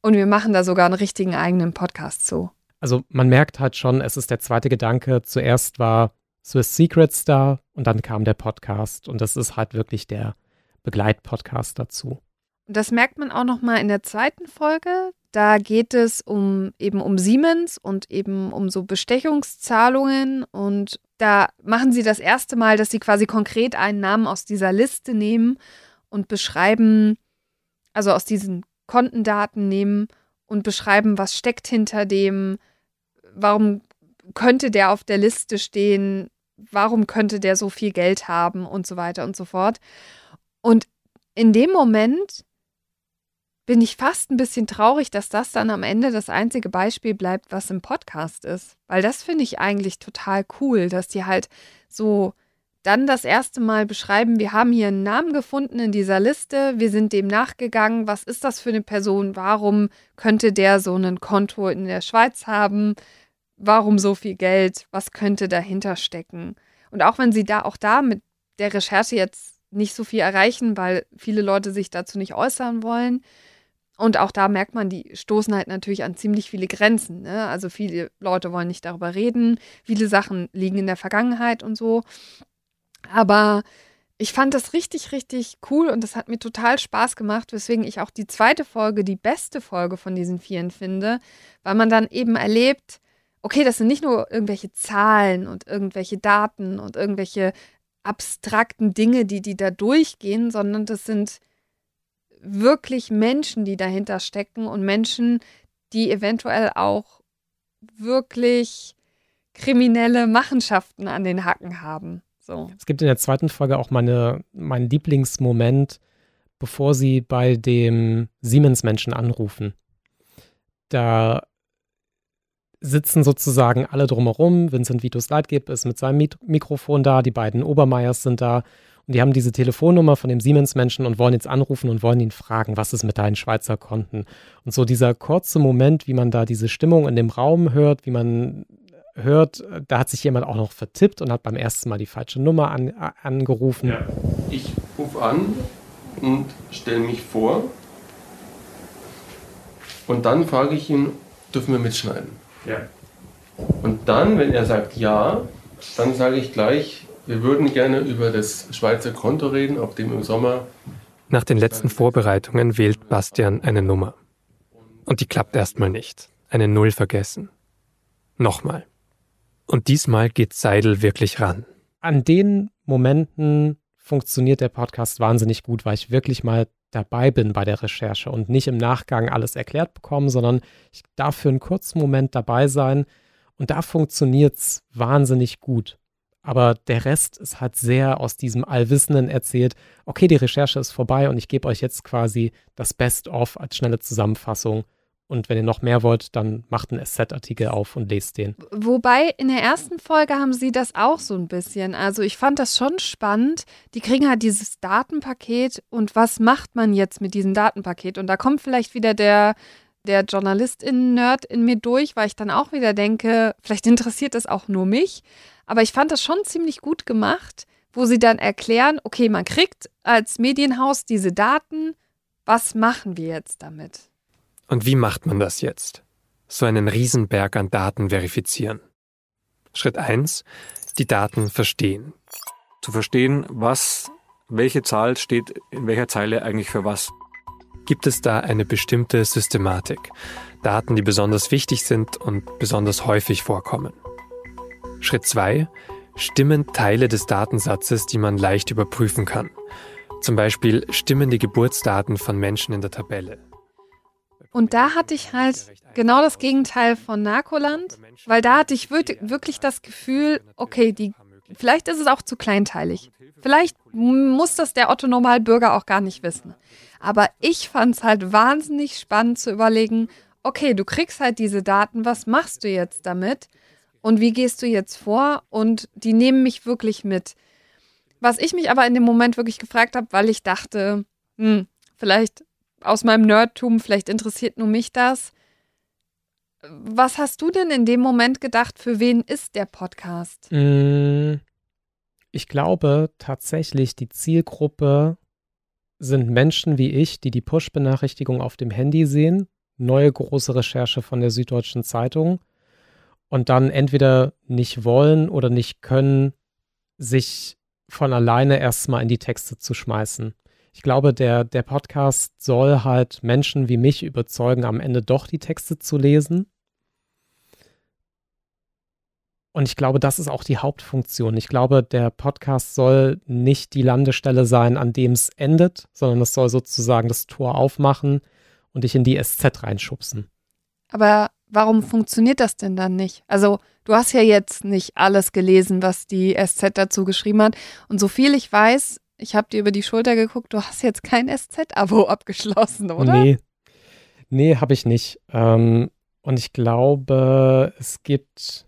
und wir machen da sogar einen richtigen eigenen Podcast zu. Also man merkt halt schon, es ist der zweite Gedanke. Zuerst war Swiss Secrets da und dann kam der Podcast. Und das ist halt wirklich der Begleitpodcast dazu. Das merkt man auch noch mal in der zweiten Folge. Da geht es um eben um Siemens und eben um so Bestechungszahlungen und da machen sie das erste Mal, dass sie quasi konkret einen Namen aus dieser Liste nehmen und beschreiben, also aus diesen Kontendaten nehmen und beschreiben, was steckt hinter dem, warum könnte der auf der Liste stehen, warum könnte der so viel Geld haben und so weiter und so fort. Und in dem Moment bin ich fast ein bisschen traurig, dass das dann am Ende das einzige Beispiel bleibt, was im Podcast ist. Weil das finde ich eigentlich total cool, dass die halt so dann das erste Mal beschreiben, wir haben hier einen Namen gefunden in dieser Liste, wir sind dem nachgegangen, was ist das für eine Person, warum könnte der so ein Konto in der Schweiz haben, warum so viel Geld, was könnte dahinter stecken. Und auch wenn sie da auch da mit der Recherche jetzt nicht so viel erreichen, weil viele Leute sich dazu nicht äußern wollen. Und auch da merkt man, die stoßen halt natürlich an ziemlich viele Grenzen. Ne? Also viele Leute wollen nicht darüber reden, viele Sachen liegen in der Vergangenheit und so. Aber ich fand das richtig, richtig cool und das hat mir total Spaß gemacht, weswegen ich auch die zweite Folge die beste Folge von diesen vieren finde, weil man dann eben erlebt, okay, das sind nicht nur irgendwelche Zahlen und irgendwelche Daten und irgendwelche abstrakten Dinge, die die da durchgehen, sondern das sind wirklich Menschen, die dahinter stecken und Menschen, die eventuell auch wirklich kriminelle Machenschaften an den Hacken haben. So. Es gibt in der zweiten Folge auch meine, meinen Lieblingsmoment, bevor sie bei dem Siemens-Menschen anrufen. Da sitzen sozusagen alle drumherum. Vincent Vitus Leitgeb ist mit seinem Mik Mikrofon da, die beiden Obermeiers sind da und die haben diese Telefonnummer von dem Siemens-Menschen und wollen jetzt anrufen und wollen ihn fragen, was ist mit deinen Schweizer Konten? Und so dieser kurze Moment, wie man da diese Stimmung in dem Raum hört, wie man hört, da hat sich jemand auch noch vertippt und hat beim ersten Mal die falsche Nummer an, angerufen. Ja. Ich rufe an und stelle mich vor. Und dann frage ich ihn, dürfen wir mitschneiden? Ja. Und dann, wenn er sagt ja, dann sage ich gleich, wir würden gerne über das Schweizer Konto reden, auf dem im Sommer. Nach den letzten Vorbereitungen wählt Bastian eine Nummer. Und die klappt erstmal nicht. Eine Null vergessen. Nochmal. Und diesmal geht Seidel wirklich ran. An den Momenten funktioniert der Podcast wahnsinnig gut, weil ich wirklich mal dabei bin bei der Recherche und nicht im Nachgang alles erklärt bekomme, sondern ich darf für einen kurzen Moment dabei sein und da funktioniert es wahnsinnig gut. Aber der Rest ist halt sehr aus diesem Allwissenden erzählt. Okay, die Recherche ist vorbei und ich gebe euch jetzt quasi das Best-of als schnelle Zusammenfassung und wenn ihr noch mehr wollt, dann macht einen SZ-Artikel auf und lest den. Wobei in der ersten Folge haben sie das auch so ein bisschen. Also ich fand das schon spannend. Die kriegen halt dieses Datenpaket und was macht man jetzt mit diesem Datenpaket? Und da kommt vielleicht wieder der, der Journalistin-Nerd in mir durch, weil ich dann auch wieder denke, vielleicht interessiert das auch nur mich. Aber ich fand das schon ziemlich gut gemacht, wo sie dann erklären, okay, man kriegt als Medienhaus diese Daten. Was machen wir jetzt damit? Und wie macht man das jetzt? So einen Riesenberg an Daten verifizieren. Schritt eins: Die Daten verstehen. Zu verstehen, was, welche Zahl steht in welcher Zeile eigentlich für was. Gibt es da eine bestimmte Systematik? Daten, die besonders wichtig sind und besonders häufig vorkommen. Schritt zwei: Stimmen Teile des Datensatzes, die man leicht überprüfen kann. Zum Beispiel stimmen die Geburtsdaten von Menschen in der Tabelle. Und da hatte ich halt genau das Gegenteil von Narkoland, weil da hatte ich wirklich das Gefühl, okay, die, vielleicht ist es auch zu kleinteilig. Vielleicht muss das der Otto-Normalbürger auch gar nicht wissen. Aber ich fand es halt wahnsinnig spannend zu überlegen, okay, du kriegst halt diese Daten, was machst du jetzt damit? Und wie gehst du jetzt vor? Und die nehmen mich wirklich mit. Was ich mich aber in dem Moment wirklich gefragt habe, weil ich dachte, hm, vielleicht aus meinem Nerdtum, vielleicht interessiert nur mich das. Was hast du denn in dem Moment gedacht, für wen ist der Podcast? Mm, ich glaube tatsächlich, die Zielgruppe sind Menschen wie ich, die die Push-Benachrichtigung auf dem Handy sehen, neue große Recherche von der Süddeutschen Zeitung und dann entweder nicht wollen oder nicht können, sich von alleine erstmal in die Texte zu schmeißen ich glaube, der, der Podcast soll halt Menschen wie mich überzeugen, am Ende doch die Texte zu lesen. Und ich glaube, das ist auch die Hauptfunktion. Ich glaube, der Podcast soll nicht die Landestelle sein, an dem es endet, sondern es soll sozusagen das Tor aufmachen und dich in die SZ reinschubsen. Aber warum funktioniert das denn dann nicht? Also, du hast ja jetzt nicht alles gelesen, was die SZ dazu geschrieben hat. Und so viel ich weiß, ich habe dir über die Schulter geguckt, du hast jetzt kein SZ-Abo abgeschlossen, oder? Nee, Nee, habe ich nicht. Ähm, und ich glaube, es gibt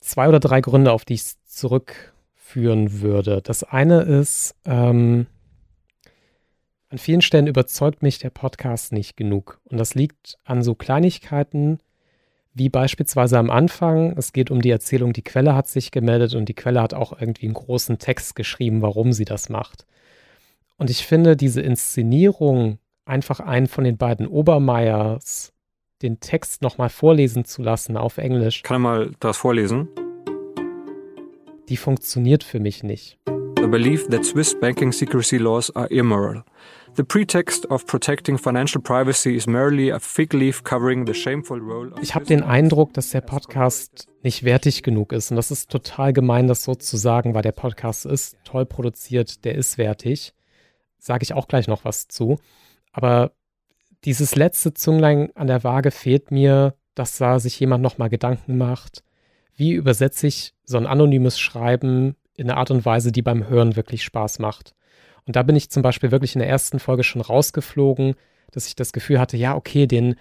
zwei oder drei Gründe, auf die ich es zurückführen würde. Das eine ist, ähm, an vielen Stellen überzeugt mich der Podcast nicht genug. Und das liegt an so Kleinigkeiten, wie beispielsweise am Anfang. Es geht um die Erzählung, die Quelle hat sich gemeldet und die Quelle hat auch irgendwie einen großen Text geschrieben, warum sie das macht. Und ich finde diese Inszenierung, einfach einen von den beiden Obermeyers den Text nochmal vorlesen zu lassen auf Englisch. Kann er mal das vorlesen? Die funktioniert für mich nicht. The belief that Swiss banking secrecy laws are immoral. The pretext of protecting financial privacy is merely a fig leaf covering the shameful role of Ich habe den Eindruck, dass der Podcast nicht wertig genug ist. Und das ist total gemein, das so zu sagen, weil der Podcast ist toll produziert, der ist wertig. Sage ich auch gleich noch was zu. Aber dieses letzte Zunglein an der Waage fehlt mir, dass da sich jemand nochmal Gedanken macht. Wie übersetze ich so ein anonymes Schreiben in einer Art und Weise, die beim Hören wirklich Spaß macht? Und da bin ich zum Beispiel wirklich in der ersten Folge schon rausgeflogen, dass ich das Gefühl hatte, ja, okay, den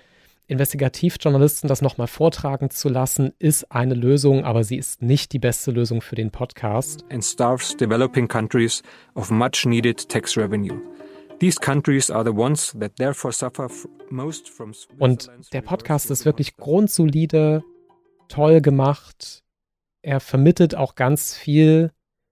Investigativjournalisten das nochmal vortragen zu lassen, ist eine Lösung, aber sie ist nicht die beste Lösung für den Podcast. and starves developing countries of much needed tax revenue. These countries are the ones that therefore suffer f- most from Und der Podcast ist wirklich grundsolide, toll gemacht. Er vermittelt auch ganz viel,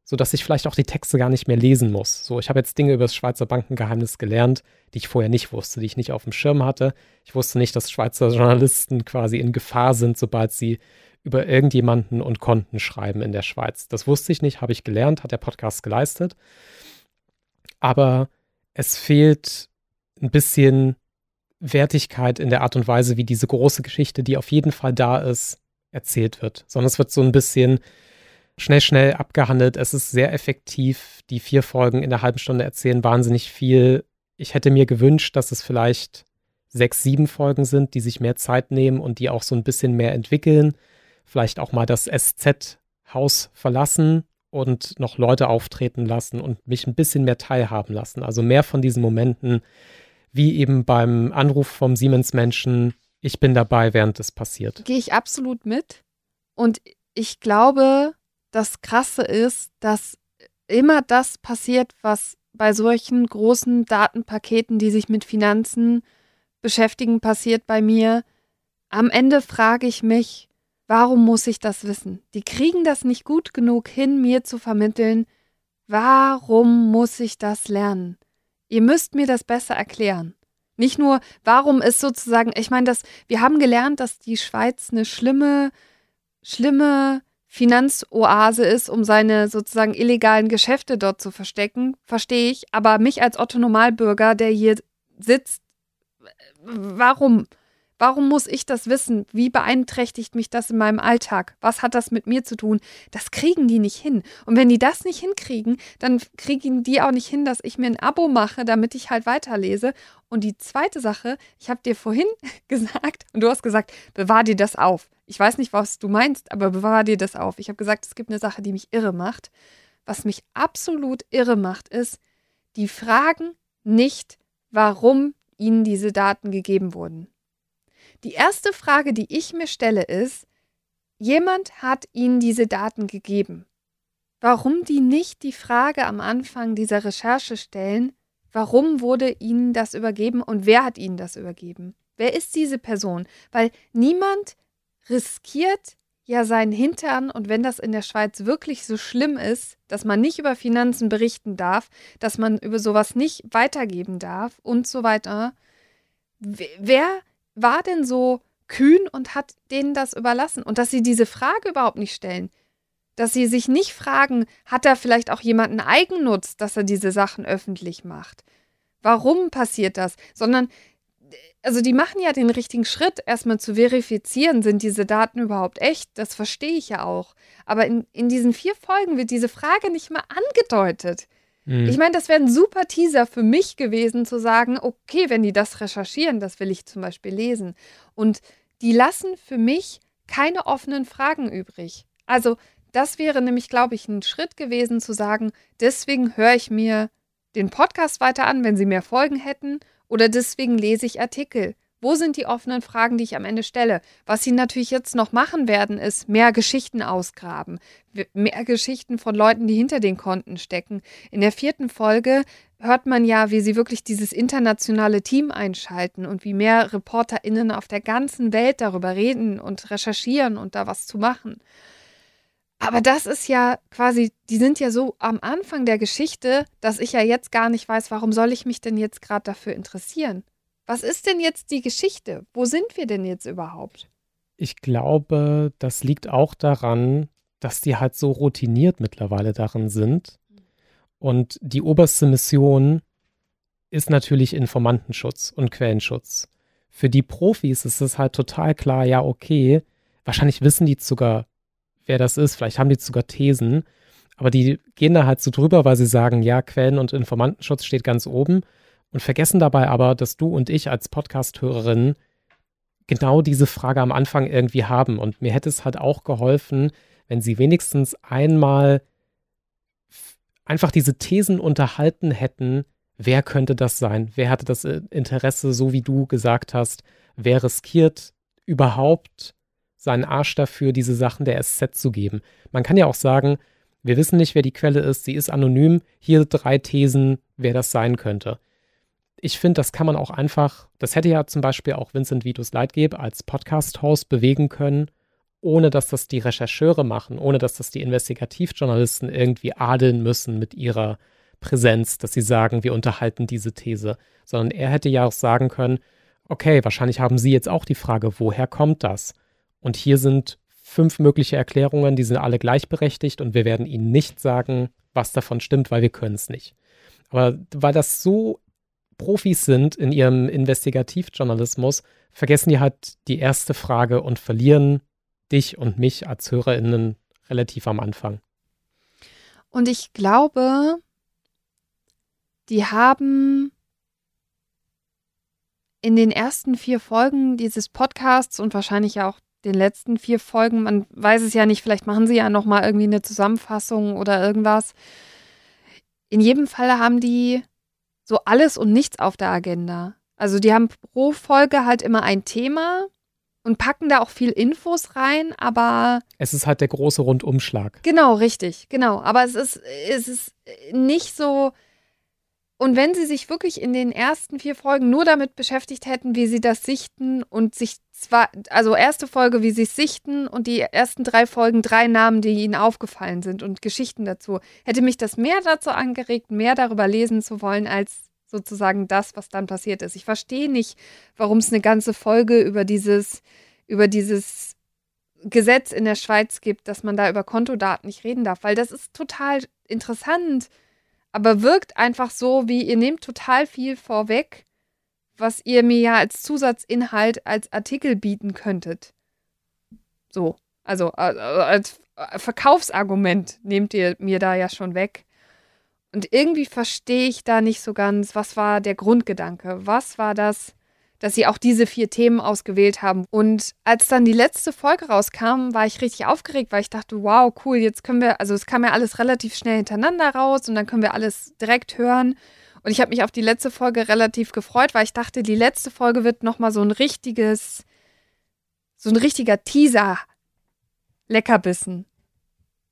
sodass ich vielleicht auch die Texte gar nicht mehr lesen muss. So, ich habe jetzt Dinge über das Schweizer Bankengeheimnis gelernt, die ich vorher nicht wusste, die ich nicht auf dem Schirm hatte. Ich wusste nicht, dass Schweizer Journalisten quasi in Gefahr sind, sobald sie über irgendjemanden und Konten schreiben in der Schweiz. Das wusste ich nicht, habe ich gelernt, hat der Podcast geleistet. Aber es fehlt ein bisschen Wertigkeit in der Art und Weise, wie diese große Geschichte, die auf jeden Fall da ist, erzählt wird. Sondern es wird so ein bisschen schnell, schnell abgehandelt. Es ist sehr effektiv. Die vier Folgen in der halben Stunde erzählen wahnsinnig viel. Ich hätte mir gewünscht, dass es vielleicht sechs, sieben Folgen sind, die sich mehr Zeit nehmen und die auch so ein bisschen mehr entwickeln. Vielleicht auch mal das SZ-Haus verlassen und noch Leute auftreten lassen und mich ein bisschen mehr teilhaben lassen. Also mehr von diesen Momenten, wie eben beim Anruf vom Siemens-Menschen, ich bin dabei, während es passiert. Gehe ich absolut mit. Und ich glaube, das Krasse ist, dass immer das passiert, was bei solchen großen Datenpaketen, die sich mit Finanzen beschäftigen, passiert bei mir. Am Ende frage ich mich, warum muss ich das wissen? Die kriegen das nicht gut genug hin, mir zu vermitteln, warum muss ich das lernen? Ihr müsst mir das besser erklären. Nicht nur, warum ist sozusagen, ich meine, das, wir haben gelernt, dass die Schweiz eine schlimme, schlimme Finanzoase ist, um seine sozusagen illegalen Geschäfte dort zu verstecken, verstehe ich. Aber mich als Otto Normalbürger, der hier sitzt, warum? Warum muss ich das wissen? Wie beeinträchtigt mich das in meinem Alltag? Was hat das mit mir zu tun? Das kriegen die nicht hin. Und wenn die das nicht hinkriegen, dann kriegen die auch nicht hin, dass ich mir ein Abo mache, damit ich halt weiterlese. Und die zweite Sache, ich habe dir vorhin gesagt, und du hast gesagt, bewahr dir das auf. Ich weiß nicht, was du meinst, aber bewahr dir das auf. Ich habe gesagt, es gibt eine Sache, die mich irre macht. Was mich absolut irre macht, ist, die fragen nicht, warum ihnen diese Daten gegeben wurden. Die erste Frage, die ich mir stelle, ist, jemand hat ihnen diese Daten gegeben. Warum die nicht die Frage am Anfang dieser Recherche stellen, warum wurde ihnen das übergeben und wer hat ihnen das übergeben? Wer ist diese Person? Weil niemand riskiert ja seinen Hintern und wenn das in der Schweiz wirklich so schlimm ist, dass man nicht über Finanzen berichten darf, dass man über sowas nicht weitergeben darf und so weiter, wer war denn so kühn und hat denen das überlassen? Und dass sie diese Frage überhaupt nicht stellen. Dass sie sich nicht fragen, hat da vielleicht auch jemand einen Eigennutz, dass er diese Sachen öffentlich macht? Warum passiert das? Sondern, also die machen ja den richtigen Schritt, erstmal zu verifizieren, sind diese Daten überhaupt echt? Das verstehe ich ja auch. Aber in, in diesen vier Folgen wird diese Frage nicht mal angedeutet. Ich meine, das wäre ein super Teaser für mich gewesen, zu sagen, okay, wenn die das recherchieren, das will ich zum Beispiel lesen. Und die lassen für mich keine offenen Fragen übrig. Also, das wäre nämlich, glaube ich, ein Schritt gewesen, zu sagen, deswegen höre ich mir den Podcast weiter an, wenn sie mehr Folgen hätten. Oder deswegen lese ich Artikel. Wo sind die offenen Fragen, die ich am Ende stelle? Was sie natürlich jetzt noch machen werden, ist mehr Geschichten ausgraben. Mehr Geschichten von Leuten, die hinter den Konten stecken. In der vierten Folge hört man ja, wie sie wirklich dieses internationale Team einschalten und wie mehr ReporterInnen auf der ganzen Welt darüber reden und recherchieren und da was zu machen. Aber das ist ja quasi, die sind ja so am Anfang der Geschichte, dass ich ja jetzt gar nicht weiß, warum soll ich mich denn jetzt gerade dafür interessieren? Was ist denn jetzt die Geschichte? Wo sind wir denn jetzt überhaupt? Ich glaube, das liegt auch daran, dass die halt so routiniert mittlerweile darin sind. Und die oberste Mission ist natürlich Informantenschutz und Quellenschutz. Für die Profis ist es halt total klar, ja, okay, wahrscheinlich wissen die sogar, wer das ist, vielleicht haben die sogar Thesen, aber die gehen da halt so drüber, weil sie sagen, ja, Quellen- und Informantenschutz steht ganz oben und vergessen dabei aber, dass du und ich als Podcast-Hörerin genau diese Frage am Anfang irgendwie haben. Und mir hätte es halt auch geholfen, wenn sie wenigstens einmal einfach diese Thesen unterhalten hätten, wer könnte das sein? Wer hatte das Interesse, so wie du gesagt hast? Wer riskiert überhaupt seinen Arsch dafür, diese Sachen der SZ zu geben? Man kann ja auch sagen, wir wissen nicht, wer die Quelle ist, sie ist anonym, hier drei Thesen, wer das sein könnte ich finde, das kann man auch einfach, das hätte ja zum Beispiel auch Vincent Vitus Leitgeb als Podcast-Host bewegen können, ohne dass das die Rechercheure machen, ohne dass das die Investigativjournalisten irgendwie adeln müssen mit ihrer Präsenz, dass sie sagen, wir unterhalten diese These, sondern er hätte ja auch sagen können, okay, wahrscheinlich haben Sie jetzt auch die Frage, woher kommt das? Und hier sind fünf mögliche Erklärungen, die sind alle gleichberechtigt und wir werden Ihnen nicht sagen, was davon stimmt, weil wir können es nicht. Aber weil das so Profis sind in ihrem Investigativjournalismus, vergessen die halt die erste Frage und verlieren dich und mich als HörerInnen relativ am Anfang. Und ich glaube, die haben in den ersten vier Folgen dieses Podcasts und wahrscheinlich auch den letzten vier Folgen, man weiß es ja nicht, vielleicht machen sie ja nochmal irgendwie eine Zusammenfassung oder irgendwas. In jedem Fall haben die so alles und nichts auf der Agenda. Also die haben pro Folge halt immer ein Thema und packen da auch viel Infos rein, aber. Es ist halt der große Rundumschlag. Genau, richtig, genau. Aber es ist, es ist nicht so und wenn sie sich wirklich in den ersten vier Folgen nur damit beschäftigt hätten, wie sie das sichten und sich zwar, also erste Folge, wie sie es sichten und die ersten drei Folgen, drei Namen, die ihnen aufgefallen sind und Geschichten dazu, hätte mich das mehr dazu angeregt, mehr darüber lesen zu wollen, als sozusagen das, was dann passiert ist. Ich verstehe nicht, warum es eine ganze Folge über dieses, über dieses Gesetz in der Schweiz gibt, dass man da über Kontodaten nicht reden darf, weil das ist total interessant aber wirkt einfach so, wie ihr nehmt total viel vorweg, was ihr mir ja als Zusatzinhalt als Artikel bieten könntet. So, also als Verkaufsargument nehmt ihr mir da ja schon weg. Und irgendwie verstehe ich da nicht so ganz, was war der Grundgedanke? Was war das, dass sie auch diese vier Themen ausgewählt haben. Und als dann die letzte Folge rauskam, war ich richtig aufgeregt, weil ich dachte, wow, cool, jetzt können wir, also es kam ja alles relativ schnell hintereinander raus und dann können wir alles direkt hören. Und ich habe mich auf die letzte Folge relativ gefreut, weil ich dachte, die letzte Folge wird nochmal so ein richtiges, so ein richtiger Teaser. Leckerbissen.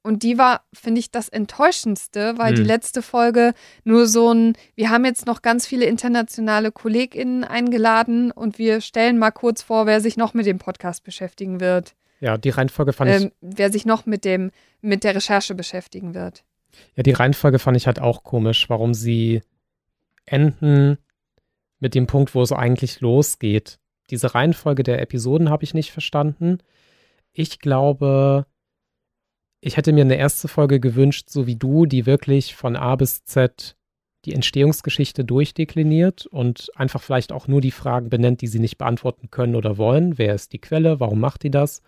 Und die war, finde ich, das Enttäuschendste, weil hm. die letzte Folge nur so ein, wir haben jetzt noch ganz viele internationale KollegInnen eingeladen und wir stellen mal kurz vor, wer sich noch mit dem Podcast beschäftigen wird. Ja, die Reihenfolge fand ähm, ich. Wer sich noch mit dem, mit der Recherche beschäftigen wird. Ja, die Reihenfolge fand ich halt auch komisch, warum sie enden mit dem Punkt, wo es eigentlich losgeht. Diese Reihenfolge der Episoden habe ich nicht verstanden. Ich glaube, ich hätte mir eine erste Folge gewünscht, so wie du, die wirklich von A bis Z die Entstehungsgeschichte durchdekliniert und einfach vielleicht auch nur die Fragen benennt, die sie nicht beantworten können oder wollen. Wer ist die Quelle? Warum macht die das?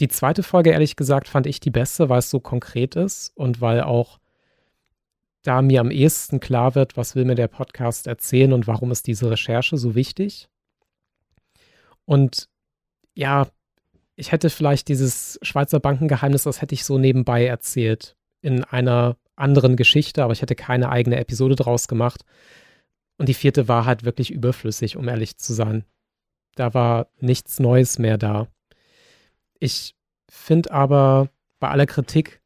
Die zweite Folge, ehrlich gesagt, fand ich die beste, weil es so konkret ist und weil auch da mir am ehesten klar wird, was will mir der Podcast erzählen und warum ist diese Recherche so wichtig. Und ja, ich hätte vielleicht dieses Schweizer Bankengeheimnis, das hätte ich so nebenbei erzählt in einer anderen Geschichte, aber ich hätte keine eigene Episode draus gemacht. Und die vierte war halt wirklich überflüssig, um ehrlich zu sein. Da war nichts Neues mehr da. Ich finde aber bei aller Kritik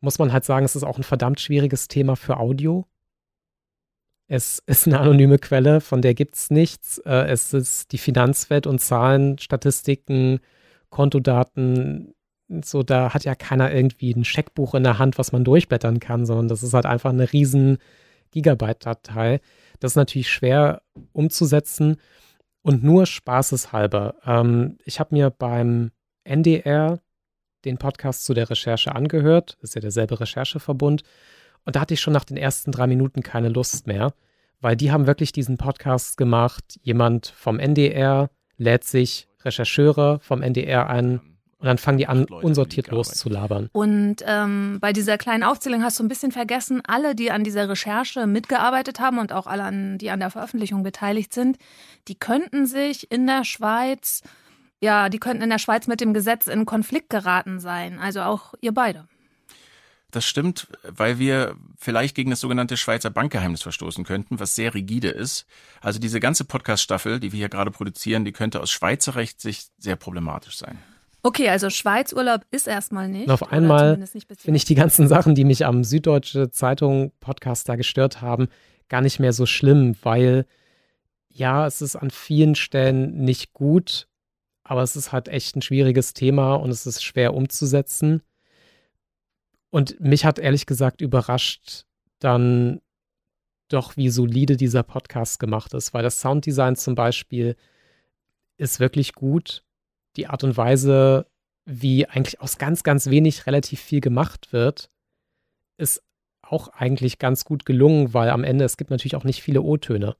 muss man halt sagen, es ist auch ein verdammt schwieriges Thema für Audio. Es ist eine anonyme Quelle, von der gibt es nichts. Äh, es ist die Finanzwelt und Zahlen, Statistiken, Kontodaten. So, da hat ja keiner irgendwie ein Scheckbuch in der Hand, was man durchblättern kann, sondern das ist halt einfach eine riesen Gigabyte-Datei. Das ist natürlich schwer umzusetzen und nur spaßeshalber. Ähm, ich habe mir beim NDR den Podcast zu der Recherche angehört. Ist ja derselbe Rechercheverbund. Und da hatte ich schon nach den ersten drei Minuten keine Lust mehr, weil die haben wirklich diesen Podcast gemacht. Jemand vom NDR lädt sich Rechercheure vom NDR ein und dann fangen die an, unsortiert loszulabern. Und ähm, bei dieser kleinen Aufzählung hast du ein bisschen vergessen, alle, die an dieser Recherche mitgearbeitet haben und auch alle, an, die an der Veröffentlichung beteiligt sind, die könnten sich in der Schweiz ja, die könnten in der Schweiz mit dem Gesetz in Konflikt geraten sein. Also auch ihr beide. Das stimmt, weil wir vielleicht gegen das sogenannte Schweizer Bankgeheimnis verstoßen könnten, was sehr rigide ist. Also diese ganze Podcast-Staffel, die wir hier gerade produzieren, die könnte aus Schweizer Recht sich sehr problematisch sein. Okay, also Schweizurlaub ist erstmal nicht. Und auf einmal finde ich die ganzen Sachen, die mich am Süddeutsche Zeitung Podcast da gestört haben, gar nicht mehr so schlimm, weil ja, es ist an vielen Stellen nicht gut aber es ist halt echt ein schwieriges Thema und es ist schwer umzusetzen. Und mich hat ehrlich gesagt überrascht dann doch, wie solide dieser Podcast gemacht ist, weil das Sounddesign zum Beispiel ist wirklich gut. Die Art und Weise, wie eigentlich aus ganz, ganz wenig relativ viel gemacht wird, ist auch eigentlich ganz gut gelungen, weil am Ende es gibt natürlich auch nicht viele O-Töne.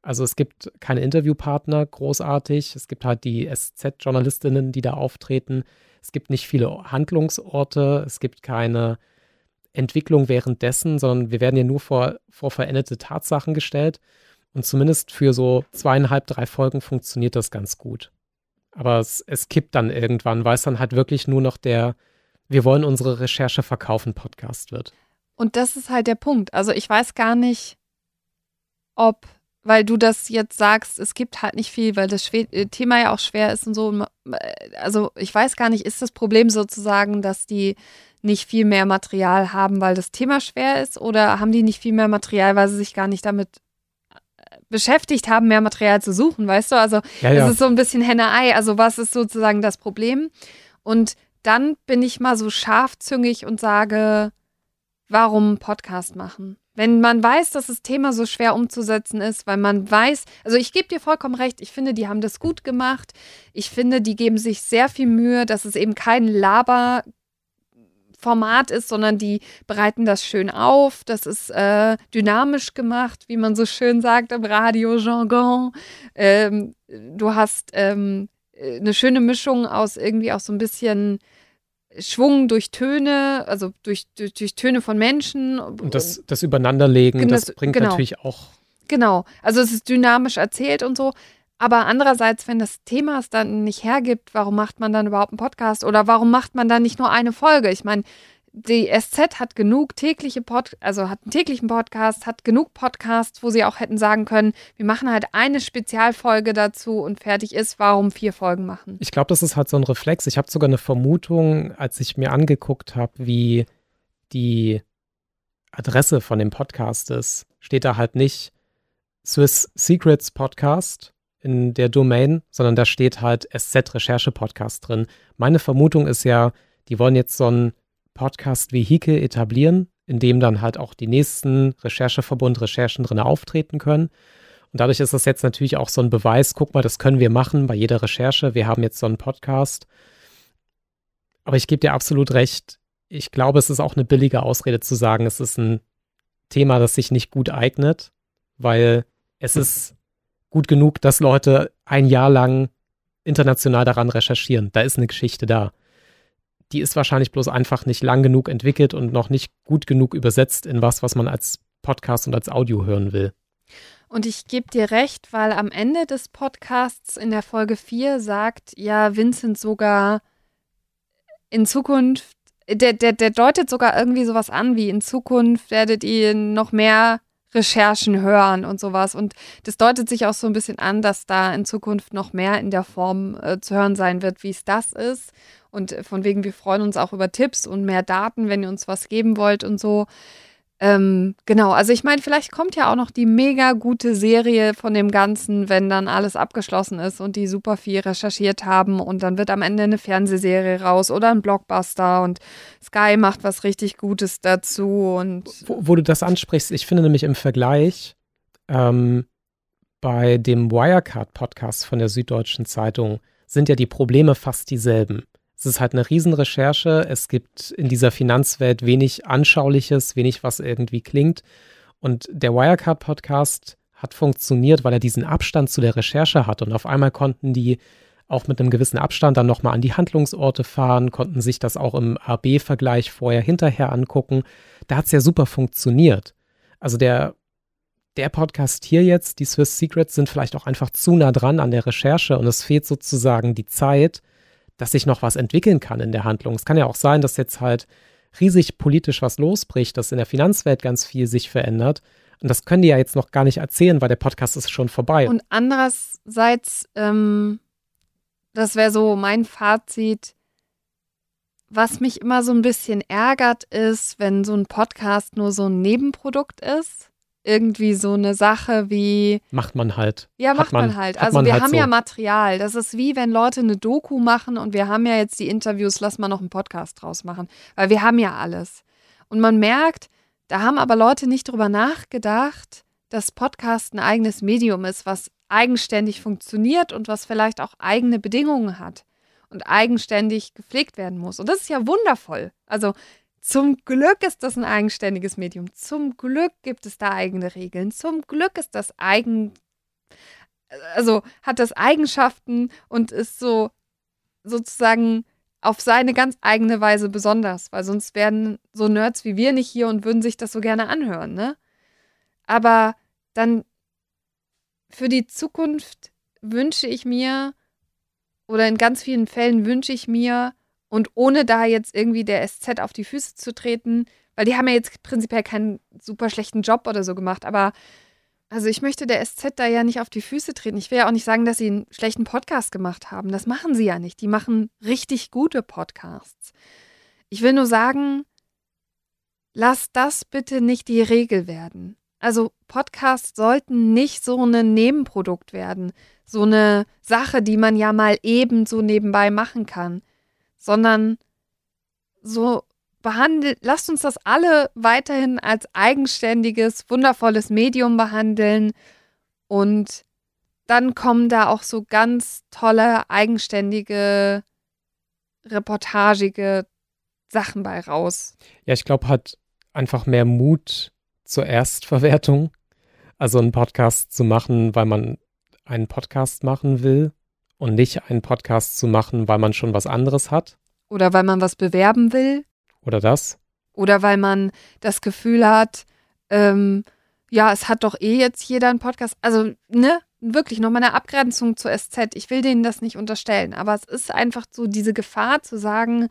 Also es gibt keine Interviewpartner großartig. Es gibt halt die SZ-Journalistinnen, die da auftreten. Es gibt nicht viele Handlungsorte. Es gibt keine Entwicklung währenddessen, sondern wir werden ja nur vor, vor veränderte Tatsachen gestellt. Und zumindest für so zweieinhalb, drei Folgen funktioniert das ganz gut. Aber es, es kippt dann irgendwann, weil es dann halt wirklich nur noch der Wir wollen unsere Recherche verkaufen Podcast wird. Und das ist halt der Punkt. Also ich weiß gar nicht, ob weil du das jetzt sagst, es gibt halt nicht viel, weil das äh, Thema ja auch schwer ist und so. Also ich weiß gar nicht, ist das Problem sozusagen, dass die nicht viel mehr Material haben, weil das Thema schwer ist oder haben die nicht viel mehr Material, weil sie sich gar nicht damit äh, beschäftigt haben, mehr Material zu suchen, weißt du? Also ja, ja. es ist so ein bisschen Henne-Ei. Also was ist sozusagen das Problem? Und dann bin ich mal so scharfzüngig und sage, warum Podcast machen? Wenn man weiß, dass das Thema so schwer umzusetzen ist, weil man weiß, also ich gebe dir vollkommen recht, ich finde, die haben das gut gemacht. Ich finde, die geben sich sehr viel Mühe, dass es eben kein Laber Format ist, sondern die bereiten das schön auf. Das ist äh, dynamisch gemacht, wie man so schön sagt im Radio Jargon. Ähm, du hast ähm, eine schöne Mischung aus irgendwie auch so ein bisschen Schwung durch Töne, also durch, durch, durch Töne von Menschen. Und das, das Übereinanderlegen, das, das bringt genau. natürlich auch. Genau, also es ist dynamisch erzählt und so. Aber andererseits, wenn das Thema es dann nicht hergibt, warum macht man dann überhaupt einen Podcast? Oder warum macht man dann nicht nur eine Folge? Ich meine, die SZ hat genug tägliche Pod also hat einen täglichen Podcast, hat genug Podcasts, wo sie auch hätten sagen können, wir machen halt eine Spezialfolge dazu und fertig ist, warum vier Folgen machen. Ich glaube, das ist halt so ein Reflex. Ich habe sogar eine Vermutung, als ich mir angeguckt habe, wie die Adresse von dem Podcast ist, steht da halt nicht Swiss Secrets Podcast in der Domain, sondern da steht halt SZ Recherche Podcast drin. Meine Vermutung ist ja, die wollen jetzt so ein Podcast-Vehikel etablieren, in dem dann halt auch die nächsten Rechercheverbund-Recherchen drin auftreten können. Und dadurch ist das jetzt natürlich auch so ein Beweis, guck mal, das können wir machen bei jeder Recherche. Wir haben jetzt so einen Podcast. Aber ich gebe dir absolut recht. Ich glaube, es ist auch eine billige Ausrede zu sagen, es ist ein Thema, das sich nicht gut eignet, weil es ist gut genug, dass Leute ein Jahr lang international daran recherchieren. Da ist eine Geschichte da die ist wahrscheinlich bloß einfach nicht lang genug entwickelt und noch nicht gut genug übersetzt in was, was man als Podcast und als Audio hören will. Und ich gebe dir recht, weil am Ende des Podcasts in der Folge 4 sagt ja Vincent sogar in Zukunft, der, der, der deutet sogar irgendwie sowas an, wie in Zukunft werdet ihr noch mehr Recherchen hören und sowas. Und das deutet sich auch so ein bisschen an, dass da in Zukunft noch mehr in der Form äh, zu hören sein wird, wie es das ist. Und von wegen, wir freuen uns auch über Tipps und mehr Daten, wenn ihr uns was geben wollt und so. Ähm, genau, also ich meine, vielleicht kommt ja auch noch die mega gute Serie von dem Ganzen, wenn dann alles abgeschlossen ist und die super viel recherchiert haben und dann wird am Ende eine Fernsehserie raus oder ein Blockbuster und Sky macht was richtig Gutes dazu und. Wo, wo du das ansprichst, ich finde nämlich im Vergleich ähm, bei dem Wirecard-Podcast von der Süddeutschen Zeitung sind ja die Probleme fast dieselben. Es ist halt eine Riesenrecherche. Es gibt in dieser Finanzwelt wenig Anschauliches, wenig, was irgendwie klingt. Und der Wirecard-Podcast hat funktioniert, weil er diesen Abstand zu der Recherche hat. Und auf einmal konnten die auch mit einem gewissen Abstand dann nochmal an die Handlungsorte fahren, konnten sich das auch im AB-Vergleich vorher, hinterher angucken. Da hat es ja super funktioniert. Also der, der Podcast hier jetzt, die Swiss Secrets, sind vielleicht auch einfach zu nah dran an der Recherche und es fehlt sozusagen die Zeit, dass sich noch was entwickeln kann in der Handlung. Es kann ja auch sein, dass jetzt halt riesig politisch was losbricht, dass in der Finanzwelt ganz viel sich verändert. Und das können die ja jetzt noch gar nicht erzählen, weil der Podcast ist schon vorbei. Und andererseits, ähm, das wäre so mein Fazit, was mich immer so ein bisschen ärgert, ist, wenn so ein Podcast nur so ein Nebenprodukt ist irgendwie so eine Sache wie. Macht man halt. Ja, macht man, man, halt. Also man wir halt haben so. ja Material. Das ist wie wenn Leute eine Doku machen und wir haben ja jetzt die Interviews, lass mal noch einen Podcast draus machen. Weil wir haben ja alles. Und man merkt, da haben aber Leute nicht drüber nachgedacht, dass Podcast ein eigenes Medium ist, was eigenständig funktioniert und was vielleicht auch eigene Bedingungen hat und eigenständig gepflegt werden muss. Und das ist ja wundervoll. Also zum Glück ist das ein eigenständiges Medium. Zum Glück gibt es da eigene Regeln. Zum Glück ist das eigen, also hat das Eigenschaften und ist so sozusagen auf seine ganz eigene Weise besonders, weil sonst werden so Nerds wie wir nicht hier und würden sich das so gerne anhören, ne? Aber dann für die Zukunft wünsche ich mir, oder in ganz vielen Fällen wünsche ich mir, und ohne da jetzt irgendwie der SZ auf die Füße zu treten, weil die haben ja jetzt prinzipiell keinen super schlechten Job oder so gemacht, aber also ich möchte der SZ da ja nicht auf die Füße treten. Ich will ja auch nicht sagen, dass sie einen schlechten Podcast gemacht haben. Das machen sie ja nicht. Die machen richtig gute Podcasts. Ich will nur sagen, lass das bitte nicht die Regel werden. Also Podcasts sollten nicht so ein Nebenprodukt werden, so eine Sache, die man ja mal eben so nebenbei machen kann sondern so behandelt, lasst uns das alle weiterhin als eigenständiges, wundervolles Medium behandeln und dann kommen da auch so ganz tolle, eigenständige, reportagige Sachen bei raus. Ja, ich glaube, hat einfach mehr Mut zur Erstverwertung. Also einen Podcast zu machen, weil man einen Podcast machen will und nicht einen Podcast zu machen, weil man schon was anderes hat. Oder weil man was bewerben will. Oder das. Oder weil man das Gefühl hat, ähm, ja, es hat doch eh jetzt jeder einen Podcast. Also, ne, wirklich nochmal eine Abgrenzung zur SZ. Ich will denen das nicht unterstellen, aber es ist einfach so diese Gefahr zu sagen,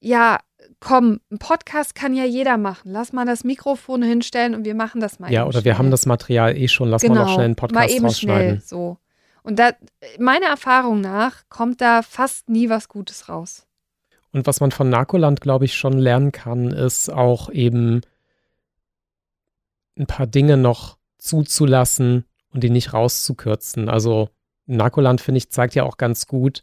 ja, komm, ein Podcast kann ja jeder machen. Lass mal das Mikrofon hinstellen und wir machen das mal. Ja, oder schnell. wir haben das Material eh schon. Lass genau, mal noch schnell einen Podcast mal eben rausschneiden. Schnell, so. Und da, meiner Erfahrung nach kommt da fast nie was Gutes raus. Und was man von Narkoland, glaube ich, schon lernen kann, ist auch eben ein paar Dinge noch zuzulassen und die nicht rauszukürzen. Also Narkoland, finde ich, zeigt ja auch ganz gut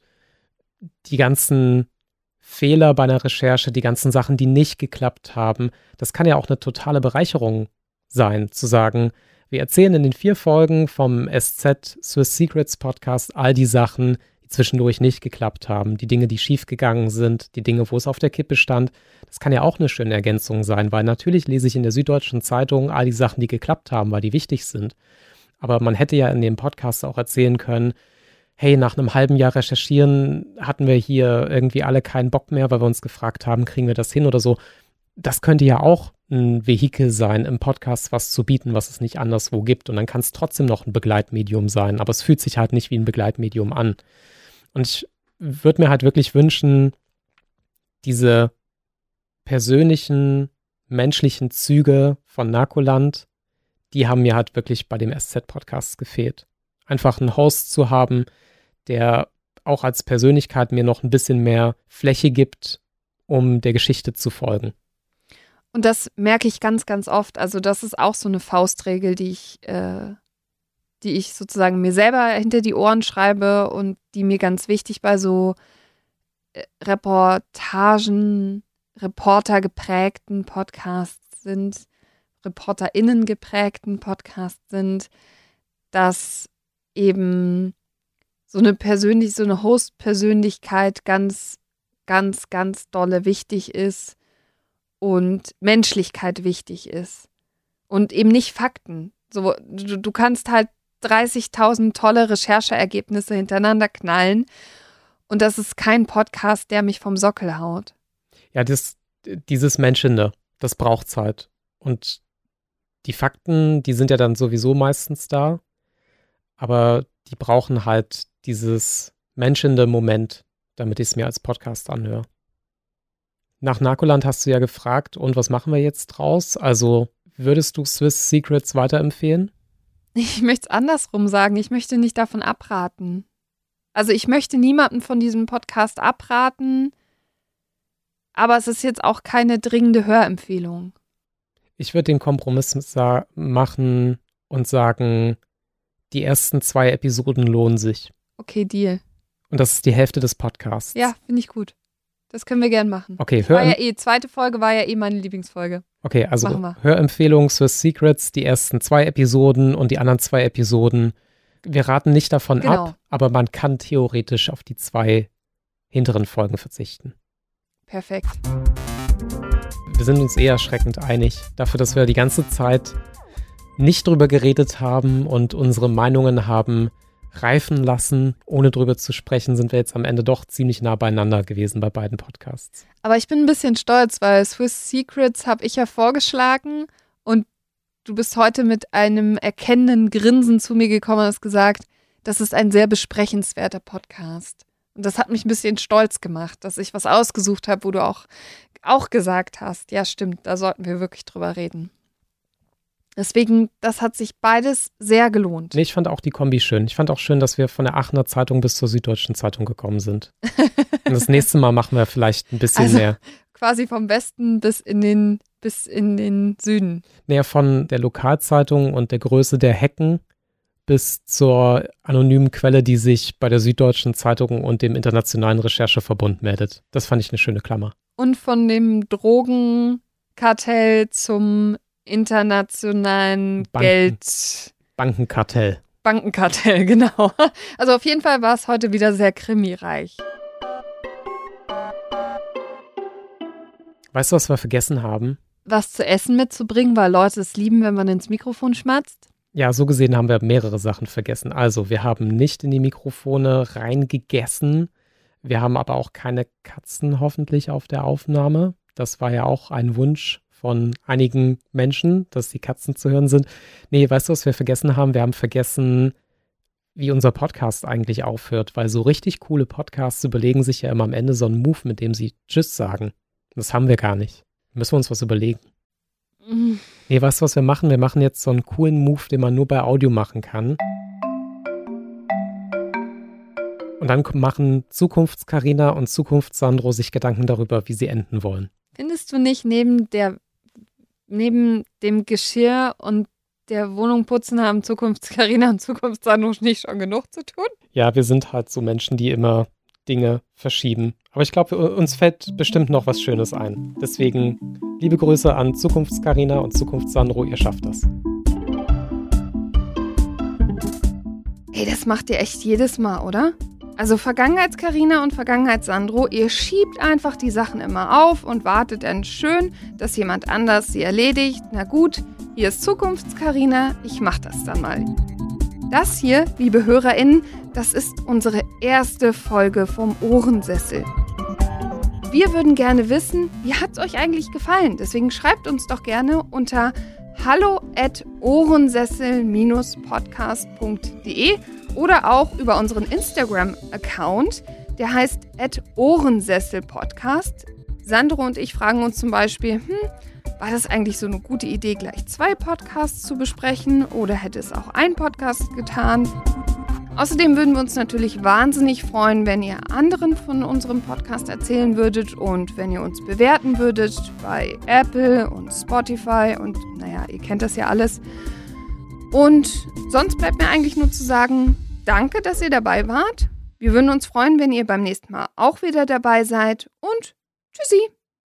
die ganzen Fehler bei einer Recherche, die ganzen Sachen, die nicht geklappt haben. Das kann ja auch eine totale Bereicherung sein, zu sagen, wir erzählen in den vier Folgen vom SZ Swiss Secrets Podcast all die Sachen, die zwischendurch nicht geklappt haben, die Dinge, die schiefgegangen sind, die Dinge, wo es auf der Kippe stand. Das kann ja auch eine schöne Ergänzung sein, weil natürlich lese ich in der Süddeutschen Zeitung all die Sachen, die geklappt haben, weil die wichtig sind. Aber man hätte ja in dem Podcast auch erzählen können, hey, nach einem halben Jahr Recherchieren hatten wir hier irgendwie alle keinen Bock mehr, weil wir uns gefragt haben, kriegen wir das hin oder so. Das könnte ja auch ein Vehikel sein, im Podcast was zu bieten, was es nicht anderswo gibt. Und dann kann es trotzdem noch ein Begleitmedium sein, aber es fühlt sich halt nicht wie ein Begleitmedium an. Und ich würde mir halt wirklich wünschen, diese persönlichen, menschlichen Züge von Narkoland, die haben mir halt wirklich bei dem SZ-Podcast gefehlt. Einfach einen Host zu haben, der auch als Persönlichkeit mir noch ein bisschen mehr Fläche gibt, um der Geschichte zu folgen. Und das merke ich ganz, ganz oft. Also das ist auch so eine Faustregel, die ich, äh, die ich sozusagen mir selber hinter die Ohren schreibe und die mir ganz wichtig bei so äh, Reportagen, Reporter geprägten Podcasts sind, ReporterInnen geprägten Podcasts sind, dass eben so eine persönlich, so eine Host-Persönlichkeit ganz, ganz, ganz dolle wichtig ist und Menschlichkeit wichtig ist. Und eben nicht Fakten. So, du, du kannst halt 30.000 tolle Rechercheergebnisse hintereinander knallen und das ist kein Podcast, der mich vom Sockel haut. Ja, das, dieses Menschende, das braucht Zeit. Und die Fakten, die sind ja dann sowieso meistens da, aber die brauchen halt dieses menschende Moment, damit ich es mir als Podcast anhöre. Nach Narcoland hast du ja gefragt, und was machen wir jetzt draus? Also würdest du Swiss Secrets weiterempfehlen? Ich möchte es andersrum sagen. Ich möchte nicht davon abraten. Also ich möchte niemanden von diesem Podcast abraten, aber es ist jetzt auch keine dringende Hörempfehlung. Ich würde den Kompromiss machen und sagen, die ersten zwei Episoden lohnen sich. Okay, Deal. Und das ist die Hälfte des Podcasts. Ja, finde ich gut. Das können wir gern machen. Okay, hör war ja eh, zweite Folge war ja eh meine Lieblingsfolge. Okay, also Hörempfehlung Swiss Secrets, die ersten zwei Episoden und die anderen zwei Episoden. Wir raten nicht davon genau. ab, aber man kann theoretisch auf die zwei hinteren Folgen verzichten. Perfekt. Wir sind uns eher erschreckend einig, dafür, dass wir die ganze Zeit nicht drüber geredet haben und unsere Meinungen haben reifen lassen, ohne drüber zu sprechen, sind wir jetzt am Ende doch ziemlich nah beieinander gewesen bei beiden Podcasts. Aber ich bin ein bisschen stolz, weil Swiss Secrets habe ich ja vorgeschlagen und du bist heute mit einem erkennenden Grinsen zu mir gekommen und hast gesagt, das ist ein sehr besprechenswerter Podcast. Und das hat mich ein bisschen stolz gemacht, dass ich was ausgesucht habe, wo du auch, auch gesagt hast, ja stimmt, da sollten wir wirklich drüber reden. Deswegen, das hat sich beides sehr gelohnt. Nee, ich fand auch die Kombi schön. Ich fand auch schön, dass wir von der Aachener Zeitung bis zur Süddeutschen Zeitung gekommen sind. Und das nächste Mal machen wir vielleicht ein bisschen also, mehr. Quasi vom Westen bis in den, bis in den Süden. Näher von der Lokalzeitung und der Größe der Hecken bis zur anonymen Quelle, die sich bei der Süddeutschen Zeitung und dem Internationalen Rechercheverbund meldet. Das fand ich eine schöne Klammer. Und von dem Drogenkartell zum internationalen Banken. Geld. Bankenkartell. Bankenkartell, genau. Also auf jeden Fall war es heute wieder sehr krimireich. Weißt du, was wir vergessen haben? Was zu essen mitzubringen, weil Leute es lieben, wenn man ins Mikrofon schmatzt. Ja, so gesehen haben wir mehrere Sachen vergessen. Also, wir haben nicht in die Mikrofone reingegessen. Wir haben aber auch keine Katzen hoffentlich auf der Aufnahme. Das war ja auch ein Wunsch von einigen Menschen, dass die Katzen zu hören sind. Nee, weißt du, was wir vergessen haben? Wir haben vergessen, wie unser Podcast eigentlich aufhört, weil so richtig coole Podcasts überlegen sich ja immer am Ende so einen Move, mit dem sie Tschüss sagen. Das haben wir gar nicht. Müssen wir uns was überlegen. Mhm. Nee, weißt du, was wir machen? Wir machen jetzt so einen coolen Move, den man nur bei Audio machen kann. Und dann machen Zukunftskarina und Zukunftssandro sich Gedanken darüber, wie sie enden wollen. Findest du nicht neben der neben dem Geschirr und der Wohnung putzen haben Zukunftskarina und Zukunftssandro nicht schon genug zu tun? Ja, wir sind halt so Menschen, die immer Dinge verschieben. Aber ich glaube, uns fällt bestimmt noch was Schönes ein. Deswegen liebe Grüße an Zukunftskarina und Zukunftssandro, ihr schafft das. Ey, das macht ihr echt jedes Mal, oder? Also Vergangenheits-Carina und Vergangenheits-Sandro, ihr schiebt einfach die Sachen immer auf und wartet dann schön, dass jemand anders sie erledigt. Na gut, hier ist Zukunfts-Carina, ich mach das dann mal. Das hier, liebe HörerInnen, das ist unsere erste Folge vom Ohrensessel. Wir würden gerne wissen, wie hat es euch eigentlich gefallen? Deswegen schreibt uns doch gerne unter hallo at ohrensessel-podcast.de oder auch über unseren Instagram-Account. Der heißt Ohrensesselpodcast. Sandro und ich fragen uns zum Beispiel, hm, war das eigentlich so eine gute Idee, gleich zwei Podcasts zu besprechen oder hätte es auch ein Podcast getan? Außerdem würden wir uns natürlich wahnsinnig freuen, wenn ihr anderen von unserem Podcast erzählen würdet und wenn ihr uns bewerten würdet bei Apple und Spotify und naja, ihr kennt das ja alles. Und sonst bleibt mir eigentlich nur zu sagen, danke, dass ihr dabei wart. Wir würden uns freuen, wenn ihr beim nächsten Mal auch wieder dabei seid und tschüssi.